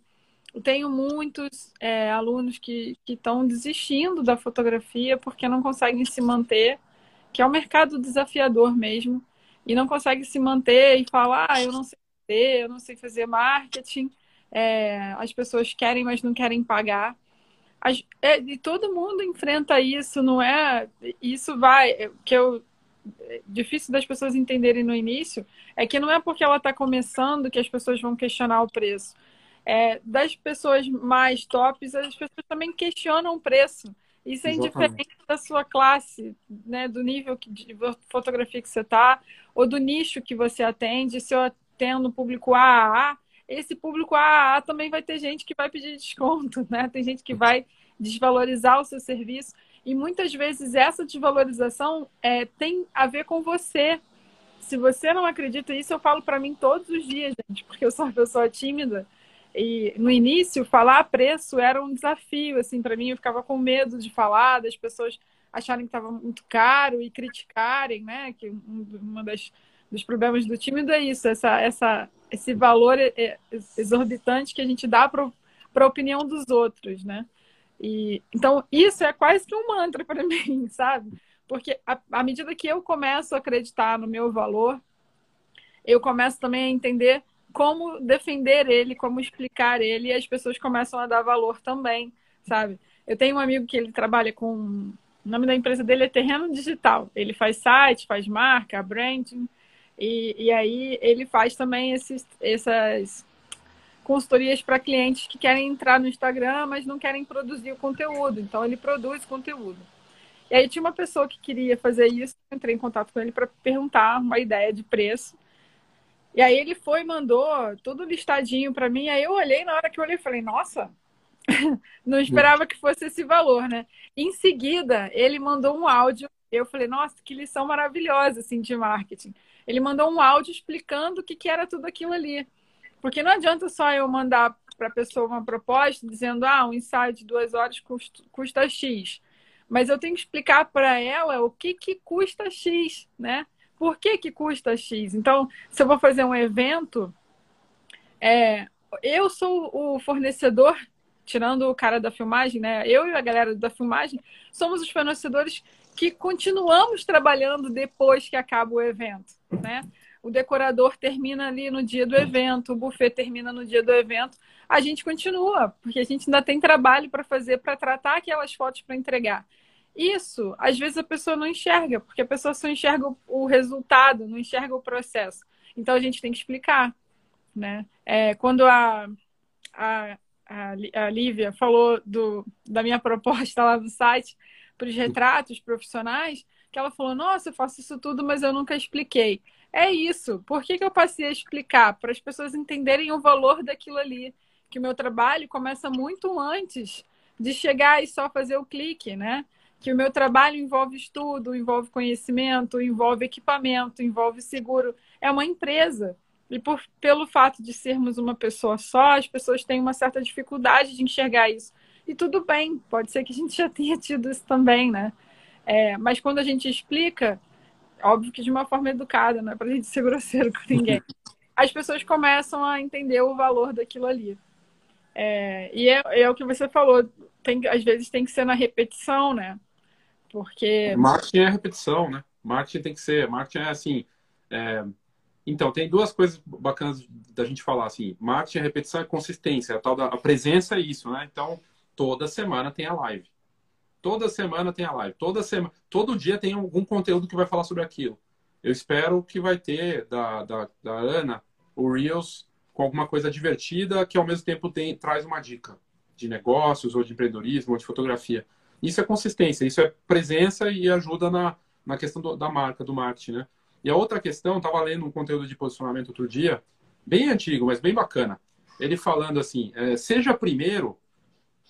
Eu tenho muitos é, alunos que estão desistindo da fotografia porque não conseguem se manter que é um mercado desafiador mesmo, e não consegue se manter e falar, ah, eu não sei fazer, eu não sei fazer marketing, é, as pessoas querem, mas não querem pagar. É, e todo mundo enfrenta isso, não é? Isso vai, é, que eu é difícil das pessoas entenderem no início é que não é porque ela está começando que as pessoas vão questionar o preço. É, das pessoas mais tops, as pessoas também questionam o preço. Isso é indiferente da sua classe, né, do nível de fotografia que você está, ou do nicho que você atende. Se eu atendo público AAA, esse público AAA também vai ter gente que vai pedir desconto, né? Tem gente que vai desvalorizar o seu serviço. E muitas vezes essa desvalorização é, tem a ver com você. Se você não acredita nisso, eu falo para mim todos os dias, gente, porque eu sou uma pessoa tímida. E no início, falar preço era um desafio, assim, para mim eu ficava com medo de falar, das pessoas acharem que estava muito caro e criticarem, né? Que um uma das, dos problemas do tímido é isso, essa, essa, esse valor exorbitante que a gente dá para a opinião dos outros, né? E, então, isso é quase que um mantra para mim, sabe? Porque à medida que eu começo a acreditar no meu valor, eu começo também a entender como defender ele, como explicar ele, e as pessoas começam a dar valor também, sabe? Eu tenho um amigo que ele trabalha com. O nome da empresa dele é Terreno Digital. Ele faz site, faz marca, branding, e, e aí ele faz também esses, essas consultorias para clientes que querem entrar no Instagram, mas não querem produzir o conteúdo. Então ele produz conteúdo. E aí tinha uma pessoa que queria fazer isso, entrei em contato com ele para perguntar uma ideia de preço. E aí ele foi mandou tudo listadinho para mim. Aí eu olhei, na hora que eu olhei, falei, nossa, não esperava que fosse esse valor, né? Em seguida, ele mandou um áudio. Eu falei, nossa, que lição maravilhosa, assim, de marketing. Ele mandou um áudio explicando o que, que era tudo aquilo ali. Porque não adianta só eu mandar para a pessoa uma proposta dizendo, ah, um ensaio de duas horas custa, custa X. Mas eu tenho que explicar para ela o que, que custa X, né? por que, que custa X? Então, se eu vou fazer um evento, é, eu sou o fornecedor, tirando o cara da filmagem, né? Eu e a galera da filmagem somos os fornecedores que continuamos trabalhando depois que acaba o evento, né? O decorador termina ali no dia do evento, o buffet termina no dia do evento. A gente continua, porque a gente ainda tem trabalho para fazer para tratar aquelas fotos para entregar. Isso, às vezes a pessoa não enxerga, porque a pessoa só enxerga o resultado, não enxerga o processo. Então a gente tem que explicar, né? É, quando a, a, a, Lívia falou do, da minha proposta lá no site para os retratos profissionais, que ela falou: Nossa, eu faço isso tudo, mas eu nunca expliquei. É isso. Por que, que eu passei a explicar? Para as pessoas entenderem o valor daquilo ali que o meu trabalho começa muito antes de chegar e só fazer o clique, né? Que o meu trabalho envolve estudo, envolve conhecimento, envolve equipamento, envolve seguro. É uma empresa. E por, pelo fato de sermos uma pessoa só, as pessoas têm uma certa dificuldade de enxergar isso. E tudo bem, pode ser que a gente já tenha tido isso também, né? É, mas quando a gente explica, óbvio que de uma forma educada, não é para a gente ser grosseiro com ninguém, as pessoas começam a entender o valor daquilo ali. É, e é, é, o que você falou, tem, às vezes tem que ser na repetição, né? Porque. Marketing é repetição, né? Marketing tem que ser. Marketing é assim. É... Então, tem duas coisas bacanas da gente falar assim. Marketing é repetição e consistência. A tal da a presença é isso, né? Então, toda semana tem a live. Toda semana tem a live. Toda semana, todo dia tem algum conteúdo que vai falar sobre aquilo. Eu espero que vai ter da, da, da Ana o Reels com alguma coisa divertida que ao mesmo tempo tem, traz uma dica de negócios ou de empreendedorismo ou de fotografia. Isso é consistência, isso é presença e ajuda na, na questão do, da marca, do marketing, né? E a outra questão, estava lendo um conteúdo de posicionamento outro dia, bem antigo, mas bem bacana. Ele falando assim, é, seja primeiro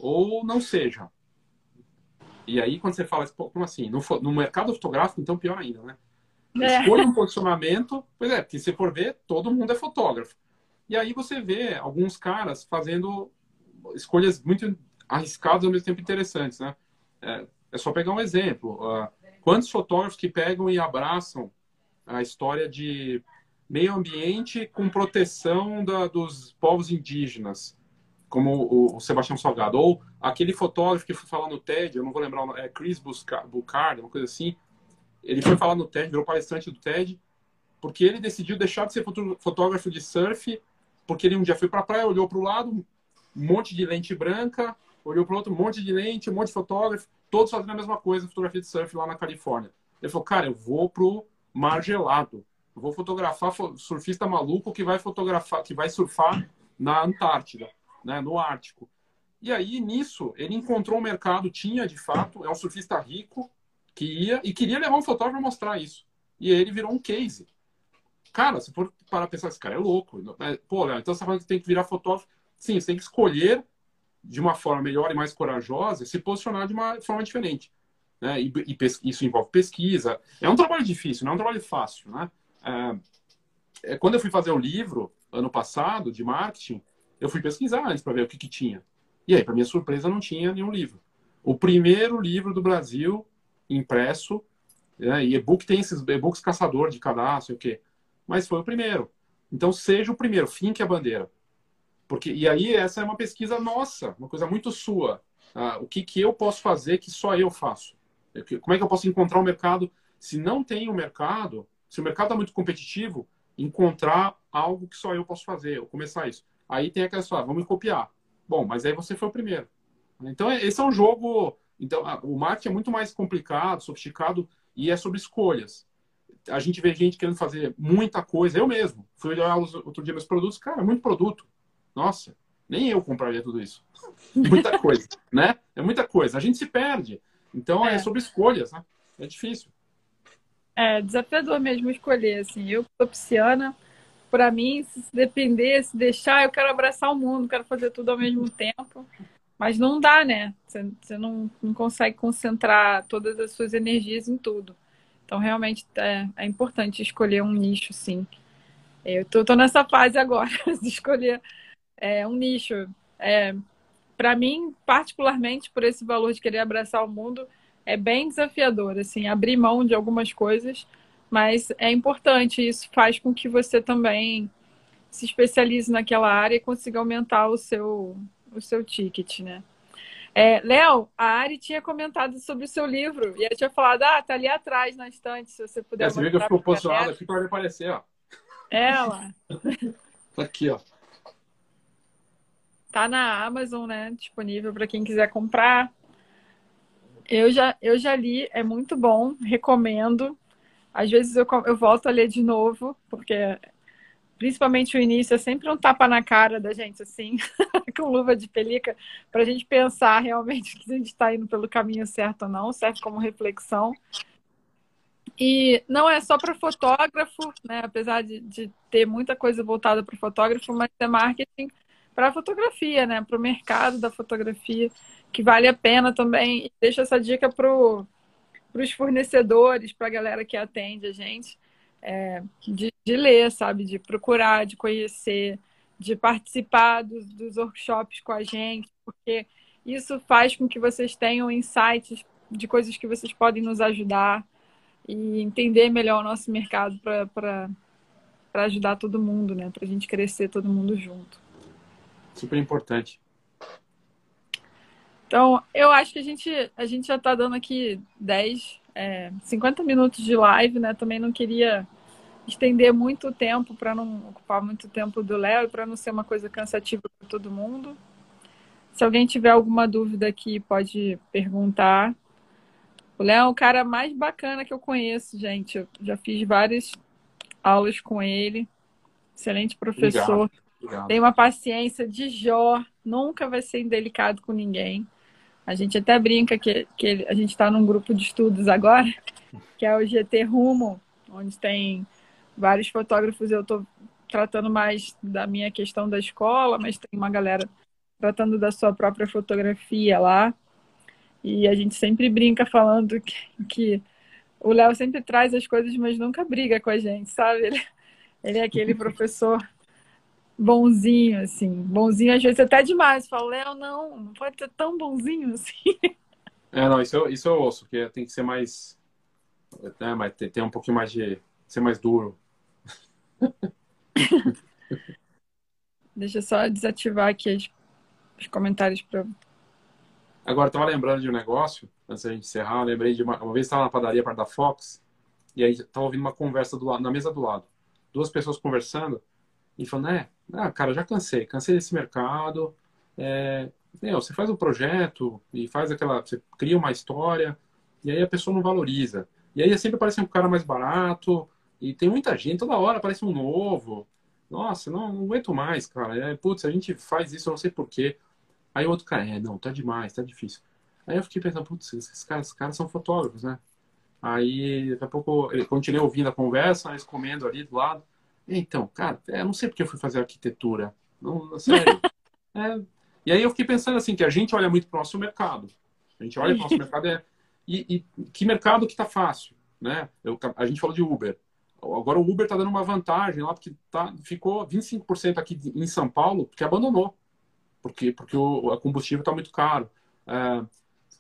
ou não seja. E aí, quando você fala, como assim? No, no mercado fotográfico, então pior ainda, né? É. Escolha um posicionamento, pois é, porque se for ver, todo mundo é fotógrafo. E aí você vê alguns caras fazendo escolhas muito arriscadas ao mesmo tempo interessantes, né? É, é só pegar um exemplo. Uh, quantos fotógrafos que pegam e abraçam a história de meio ambiente com proteção da, dos povos indígenas? Como o, Sebastião Salgado, ou aquele fotógrafo que foi falar no TED, eu não vou lembrar é Chris Bucard, uma coisa assim, ele foi falar no TED, virou palestrante do TED, porque ele decidiu deixar de ser fotógrafo de surf, porque ele um dia foi para a praia, olhou para o lado, um monte de lente branca, olhou para o outro, um monte de lente, um monte de fotógrafo, todos fazendo a mesma coisa, fotografia de surf lá na Califórnia. Ele falou, cara, eu vou pro mar gelado, eu vou fotografar surfista maluco que vai fotografar, que vai surfar na Antártida né, no Ártico. E aí, nisso, ele encontrou um mercado, tinha de fato, é um surfista rico que ia e queria levar um fotógrafo para mostrar isso. E ele virou um case. Cara, se for para pensar, esse cara é louco. Né? Pô, Léo, então você está falando que tem que virar fotógrafo. Sim, você tem que escolher de uma forma melhor e mais corajosa, se posicionar de uma forma diferente. Né? E, e isso envolve pesquisa. É um trabalho difícil, não é um trabalho fácil. Né? É, é, quando eu fui fazer o livro, ano passado, de marketing, eu fui pesquisar antes para ver o que, que tinha. E aí, para minha surpresa, não tinha nenhum livro. O primeiro livro do Brasil impresso, né, e e-book tem esses e-books caçador de cadastro, o quê? Mas foi o primeiro. Então, seja o primeiro, finque a bandeira. Porque, e aí, essa é uma pesquisa nossa, uma coisa muito sua. Ah, o que, que eu posso fazer que só eu faço? Como é que eu posso encontrar o um mercado? Se não tem um mercado, se o mercado está muito competitivo, encontrar algo que só eu posso fazer, ou começar isso. Aí tem aquela história, vamos copiar. Bom, mas aí você foi o primeiro. Então, é, esse é um jogo. Então, o marketing é muito mais complicado, sofisticado e é sobre escolhas. A gente vê gente querendo fazer muita coisa. Eu mesmo fui olhar outro dia meus produtos, cara, muito produto. Nossa, nem eu compraria tudo isso. muita coisa, né? É muita coisa. A gente se perde. Então, é, é sobre escolhas, né? É difícil. É desafiador mesmo escolher. Assim, eu sou pisciana para mim, se depender, se deixar, eu quero abraçar o mundo, quero fazer tudo ao mesmo tempo. Mas não dá, né? Você, não, não consegue concentrar todas as suas energias em tudo. Então, realmente, é, é importante escolher um nicho, sim. Eu tô, tô nessa fase agora, de escolher é, um nicho. É, para mim, particularmente, por esse valor de querer abraçar o mundo, é bem desafiador, assim, abrir mão de algumas coisas mas é importante, isso faz com que você também se especialize naquela área e consiga aumentar o seu, o seu ticket, né? É, Léo, a Ari tinha comentado sobre o seu livro e ela tinha falado, ah, tá ali atrás na estante, se você puder. Esse vídeo ficou posicionado aqui para aparecer, ó. Ela. tá aqui, ó. Tá na Amazon, né? Disponível para quem quiser comprar. Eu já, eu já li, é muito bom, recomendo. Às vezes eu, eu volto a ler de novo, porque principalmente o início é sempre um tapa na cara da gente, assim, com luva de pelica, para a gente pensar realmente que a gente está indo pelo caminho certo ou não, serve como reflexão. E não é só para fotógrafo, né? apesar de, de ter muita coisa voltada para fotógrafo, mas é marketing para a fotografia, né? Para o mercado da fotografia, que vale a pena também. Deixa essa dica para os fornecedores, para a galera que atende a gente, é, de, de, ler, sabe? De procurar, de conhecer, de participar dos, dos workshops com a gente, porque isso faz com que vocês tenham insights de coisas que vocês podem nos ajudar e entender melhor o nosso mercado para ajudar todo mundo, né? Para a gente crescer todo mundo junto. Super importante. Então, eu acho que a gente, a gente já está dando aqui 10, é, 50 minutos de live, né? Também não queria estender muito tempo para não ocupar muito tempo do Léo e para não ser uma coisa cansativa para todo mundo. Se alguém tiver alguma dúvida aqui, pode perguntar. O Léo é o cara mais bacana que eu conheço, gente. Eu já fiz várias aulas com ele. Excelente professor. Obrigado. Obrigado. Tem uma paciência de Jó. Nunca vai ser indelicado com ninguém. A gente até brinca que, que a gente está num grupo de estudos agora, que é o GT Rumo, onde tem vários fotógrafos. Eu estou tratando mais da minha questão da escola, mas tem uma galera tratando da sua própria fotografia lá. E a gente sempre brinca falando que, que o Léo sempre traz as coisas, mas nunca briga com a gente, sabe? Ele, ele é aquele professor bonzinho, assim. Bonzinho, às vezes até demais. Fala, Léo, não, não pode ser tão bonzinho assim. É, não, isso eu, isso eu ouço, que tem que ser mais. Né, mas tem, tem um pouquinho mais de. ser mais duro. Deixa eu só desativar aqui as os comentários para. Agora, estava lembrando de um negócio, antes da gente encerrar, lembrei de uma, uma vez estava na padaria perto da Fox, e aí estava ouvindo uma conversa do lado, na mesa do lado. Duas pessoas conversando, e falando, né, ah, cara, já cansei, cansei desse mercado. É, meu, você faz um projeto e faz aquela. Você cria uma história, e aí a pessoa não valoriza. E aí sempre aparece um cara mais barato, e tem muita gente, toda hora aparece um novo. Nossa, não, não aguento mais, cara. É, putz, a gente faz isso, não sei porquê. Aí o outro cara, é, não, tá demais, tá difícil. Aí eu fiquei pensando, putz, esses caras, esses caras são fotógrafos, né? Aí, daqui a pouco, eu continuei ouvindo a conversa, eles comendo ali do lado. Então, cara, eu é, não sei porque eu fui fazer arquitetura. Não, sério. é, e aí eu fiquei pensando assim, que a gente olha muito pro nosso mercado. A gente olha pro nosso mercado é, e, e que mercado que tá fácil, né? Eu, a gente falou de Uber. Agora o Uber tá dando uma vantagem lá, porque tá, ficou 25% aqui em São Paulo, porque abandonou porque, porque o, o combustível está muito caro. É,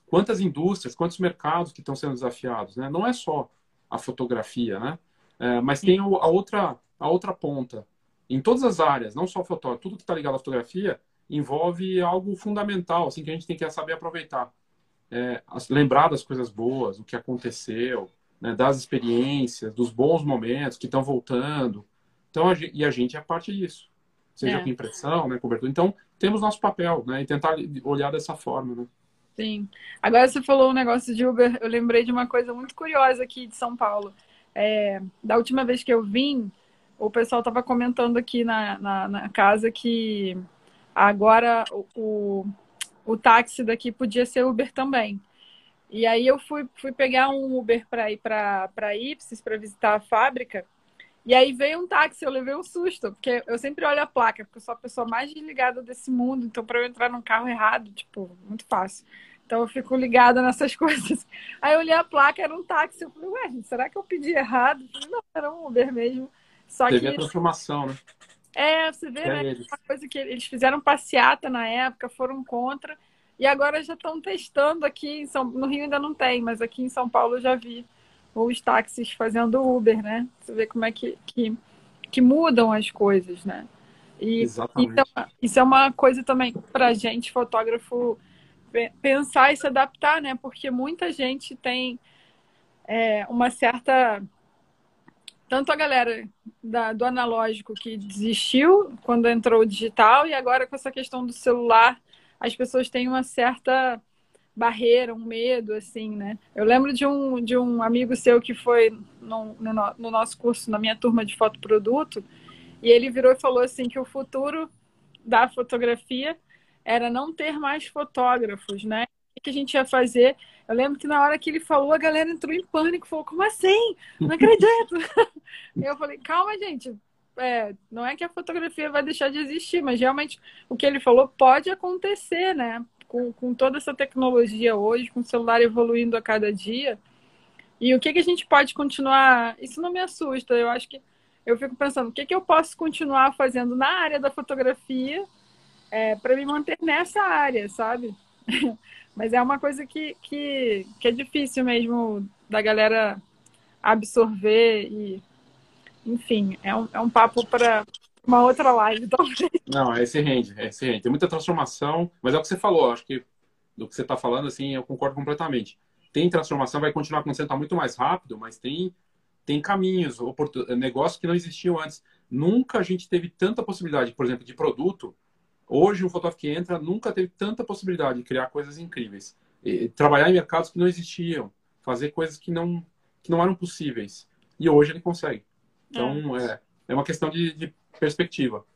quantas indústrias, quantos mercados que estão sendo desafiados, né? Não é só a fotografia, né? É, mas tem a outra, a outra ponta. Em todas as áreas, não só fotógrafo, tudo que está ligado à fotografia envolve algo fundamental, assim, que a gente tem que saber aproveitar. É, lembrar das coisas boas, o que aconteceu, né, das experiências, dos bons momentos que estão voltando. Então, a gente, e a gente é parte disso seja é. com impressão, né, cobertura. Então, temos nosso papel, né, e tentar olhar dessa forma, né. Sim. Agora você falou um negócio de Uber, eu lembrei de uma coisa muito curiosa aqui de São Paulo. É, da última vez que eu vim, o pessoal estava comentando aqui na, na, na, casa que agora o, o, o táxi daqui podia ser Uber também. E aí eu fui, fui pegar um Uber para ir para Ipsis, para visitar a fábrica. E aí veio um táxi, eu levei um susto, porque eu sempre olho a placa, porque eu sou a pessoa mais desligada desse mundo, então para eu entrar num carro errado, tipo, muito fácil. Então eu fico ligada nessas coisas. Aí eu olhei a placa, era um táxi. Eu falei, ué, será que eu pedi errado? Falei, não, era um Uber mesmo. Só Teve que... a transformação, né? É, você vê, é né? Eles. Uma coisa que eles fizeram passeata na época, foram contra, e agora já estão testando aqui em São No Rio ainda não tem, mas aqui em São Paulo eu já vi os táxis fazendo Uber, né? Você vê como é que, que, que mudam as coisas, né? E, Exatamente. Então, isso é uma coisa também para a gente, fotógrafo, pensar e se adaptar, né? Porque muita gente tem é, uma certa. Tanto a galera da, do analógico que desistiu quando entrou o digital, e agora com essa questão do celular, as pessoas têm uma certa barreira, um medo, assim, né? Eu lembro de um, de um amigo seu que foi no, no, no nosso curso, na minha turma de fotoproduto, e ele virou e falou assim que o futuro da fotografia era não ter mais fotógrafos, né? Que a gente ia fazer? Eu lembro que na hora que ele falou, a galera entrou em pânico, falou, como assim? Não acredito! eu falei, calma, gente, é, não é que a fotografia vai deixar de existir, mas realmente o que ele falou pode acontecer, né? Com, com toda essa tecnologia hoje, com o celular evoluindo a cada dia. E o que, que a gente pode continuar? Isso não me assusta, eu acho que eu fico pensando, o que, que eu posso continuar fazendo na área da fotografia é, para me manter nessa área, sabe? Mas é uma coisa que, que, que é difícil mesmo da galera absorver e enfim, é um, é um papo para uma outra live, talvez. Não, é esse rende, é esse rende. Tem muita transformação, mas é o que você falou, acho que do que você está falando, assim, eu concordo completamente. Tem transformação, vai continuar acontecendo, está muito mais rápido, mas tem, tem caminhos, negócios que não existiam antes. Nunca a gente teve tanta possibilidade, por exemplo, de produto. Hoje, um fotógrafo que entra nunca teve tanta possibilidade de criar coisas incríveis. E, trabalhar em mercados que não existiam, fazer coisas que não, que não eram possíveis. E hoje ele consegue. Então, é, é, é uma questão de, de perspectiva.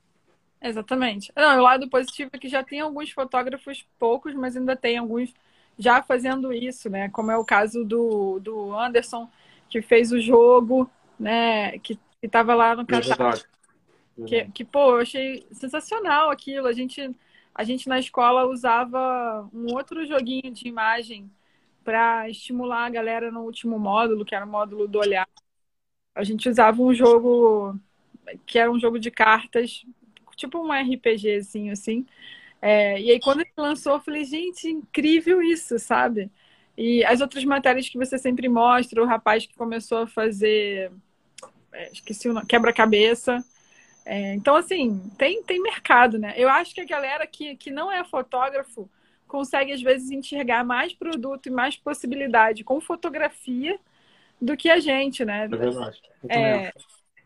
Exatamente. Não, o lado positivo é que já tem alguns fotógrafos, poucos, mas ainda tem alguns já fazendo isso, né? Como é o caso do, do Anderson, que fez o jogo, né? Que estava lá no. É que, que, pô, eu achei sensacional aquilo. A gente, a gente na escola usava um outro joguinho de imagem para estimular a galera no último módulo, que era o módulo do olhar a gente usava um jogo que era um jogo de cartas, tipo um RPGzinho assim. É, e aí quando ele lançou, eu falei, gente, incrível isso, sabe? E as outras matérias que você sempre mostra, o rapaz que começou a fazer, é, esqueci o nome, quebra-cabeça. É, então, assim, tem, tem mercado, né? Eu acho que a galera que, que não é fotógrafo consegue, às vezes, enxergar mais produto e mais possibilidade com fotografia do que a gente, né? É verdade. É,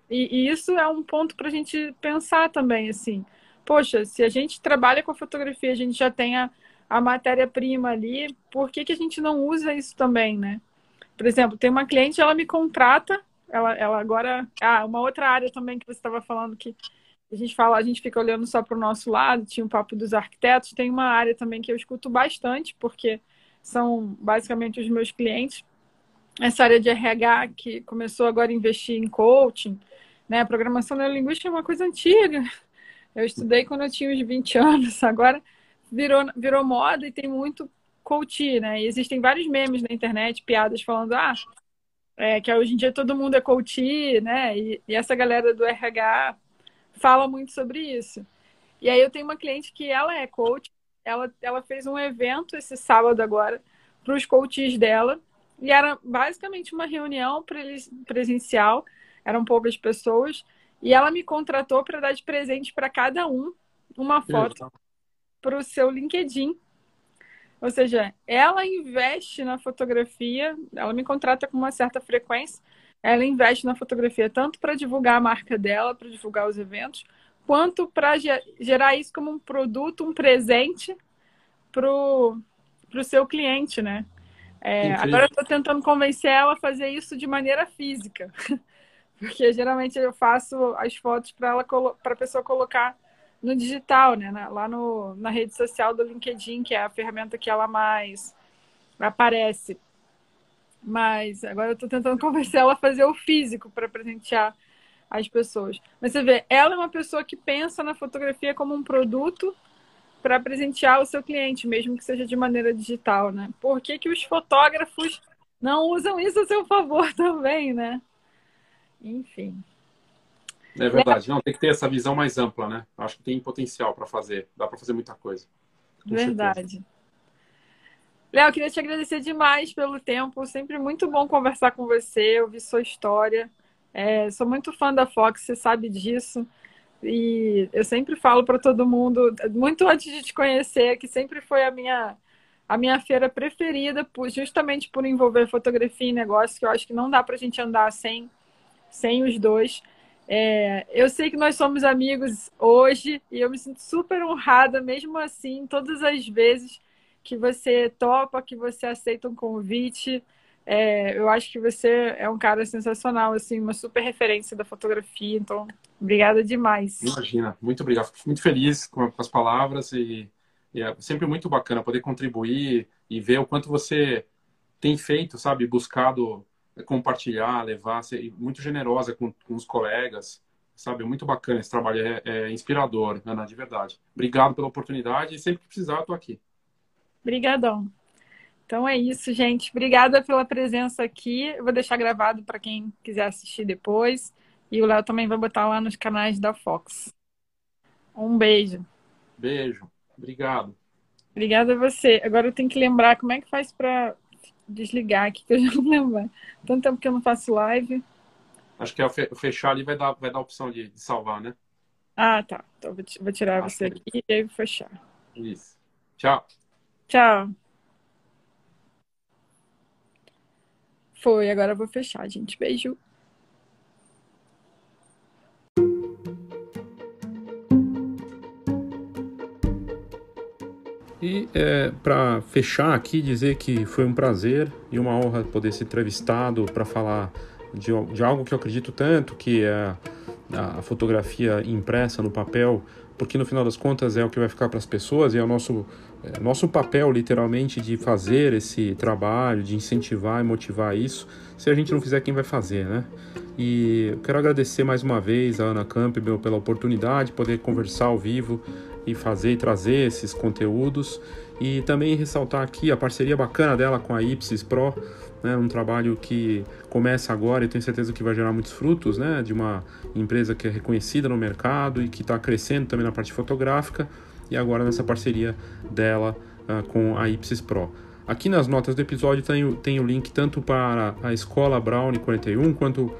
e, e, isso é um ponto para a gente pensar também, assim. Poxa, se a gente trabalha com a fotografia, a gente já tem a, a matéria-prima ali, por que, que a gente não usa isso também, né? Por exemplo, tem uma cliente, ela me contrata, ela, ela agora. Ah, uma outra área também que você estava falando que a gente fala, a gente fica olhando só para o nosso lado, tinha um papo dos arquitetos, tem uma área também que eu escuto bastante, porque são basicamente os meus clientes essa área de RH que começou agora a investir em coaching, né? Programação neurolinguística é uma coisa antiga. Eu estudei quando eu tinha uns 20 anos, agora virou, virou moda e tem muito coach, né? E existem vários memes na internet, piadas falando, ah, é, que hoje em dia todo mundo é coach, né? E, e essa galera do RH fala muito sobre isso. E aí eu tenho uma cliente que ela é coach, ela, ela fez um evento esse sábado agora para os coaches dela e era basicamente uma reunião presencial, eram poucas pessoas, e ela me contratou para dar de presente para cada um uma foto para o seu LinkedIn. Ou seja, ela investe na fotografia, ela me contrata com uma certa frequência, ela investe na fotografia tanto para divulgar a marca dela, para divulgar os eventos, quanto para gerar isso como um produto, um presente para o seu cliente, né? É, agora eu estou tentando convencer ela a fazer isso de maneira física. Porque geralmente eu faço as fotos para ela para a pessoa colocar no digital, né? lá no, na rede social do LinkedIn, que é a ferramenta que ela mais aparece. Mas agora eu estou tentando convencer ela a fazer o físico para presentear as pessoas. Mas você vê, ela é uma pessoa que pensa na fotografia como um produto para presentear o seu cliente, mesmo que seja de maneira digital, né? Por que, que os fotógrafos não usam isso a seu favor também, né? Enfim. É verdade. Não, tem que ter essa visão mais ampla, né? Acho que tem potencial para fazer. Dá para fazer muita coisa. verdade. Léo, queria te agradecer demais pelo tempo. Sempre muito bom conversar com você, ouvir sua história. É, sou muito fã da Fox, você sabe disso. E eu sempre falo para todo mundo, muito antes de te conhecer, que sempre foi a minha a minha feira preferida, justamente por envolver fotografia e negócio, que eu acho que não dá para a gente andar sem, sem os dois. É, eu sei que nós somos amigos hoje e eu me sinto super honrada, mesmo assim, todas as vezes que você topa, que você aceita um convite. É, eu acho que você é um cara sensacional, assim, uma super referência da fotografia. Então, obrigada demais. Imagina, muito obrigado. Fico muito feliz com, as palavras e, e, é sempre muito bacana poder contribuir e ver o quanto você tem feito, sabe, buscado compartilhar, levar, ser muito generosa com, com os colegas. sabe? Muito bacana esse trabalho, é, é inspirador, Ana, de verdade. Obrigado pela oportunidade e sempre que precisar, tô aqui. Obrigadão. Então é isso, gente. Obrigada pela presença aqui. Eu vou deixar gravado para quem quiser assistir depois. E o Léo também vai botar lá nos canais da Fox. Um beijo. Beijo. Obrigado. Obrigada a você. Agora eu tenho que lembrar como é que faz para desligar aqui, que eu já não lembro. Tanto tempo que eu não faço live. Acho que é fechar ali vai dar, vai dar a opção de, de salvar, né? Ah, tá. Então vou tirar Acho você é aqui e aí vou fechar. Isso. Tchau. Tchau. Foi, agora eu vou fechar, gente. Beijo. E é, para fechar aqui, dizer que foi um prazer e uma honra poder ser entrevistado para falar de, de, algo que eu acredito tanto, que é a, a, fotografia impressa no papel, porque no final das contas é o que vai ficar para as pessoas e é o nosso, é, nosso papel, literalmente, de fazer esse trabalho, de incentivar e motivar isso. Se a gente não fizer, quem vai fazer, né? E eu quero agradecer mais uma vez a Ana Campbell pela oportunidade de poder conversar ao vivo e fazer e trazer esses conteúdos. E também ressaltar aqui a parceria bacana dela com a Ipsis Pro, né, um trabalho que começa agora e tenho certeza que vai gerar muitos frutos, né, de uma empresa que é reconhecida no mercado e que está crescendo também na parte fotográfica e agora nessa parceria dela uh, com a Ipsis Pro. Aqui nas notas do episódio tem, tem o link tanto para a Escola Brown 41 quanto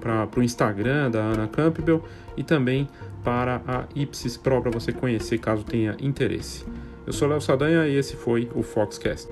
para o Instagram da Ana Campbell e também para a Ipsis Pro para você conhecer caso tenha interesse. Eu sou Léo Sadanha e esse foi o Foxcast.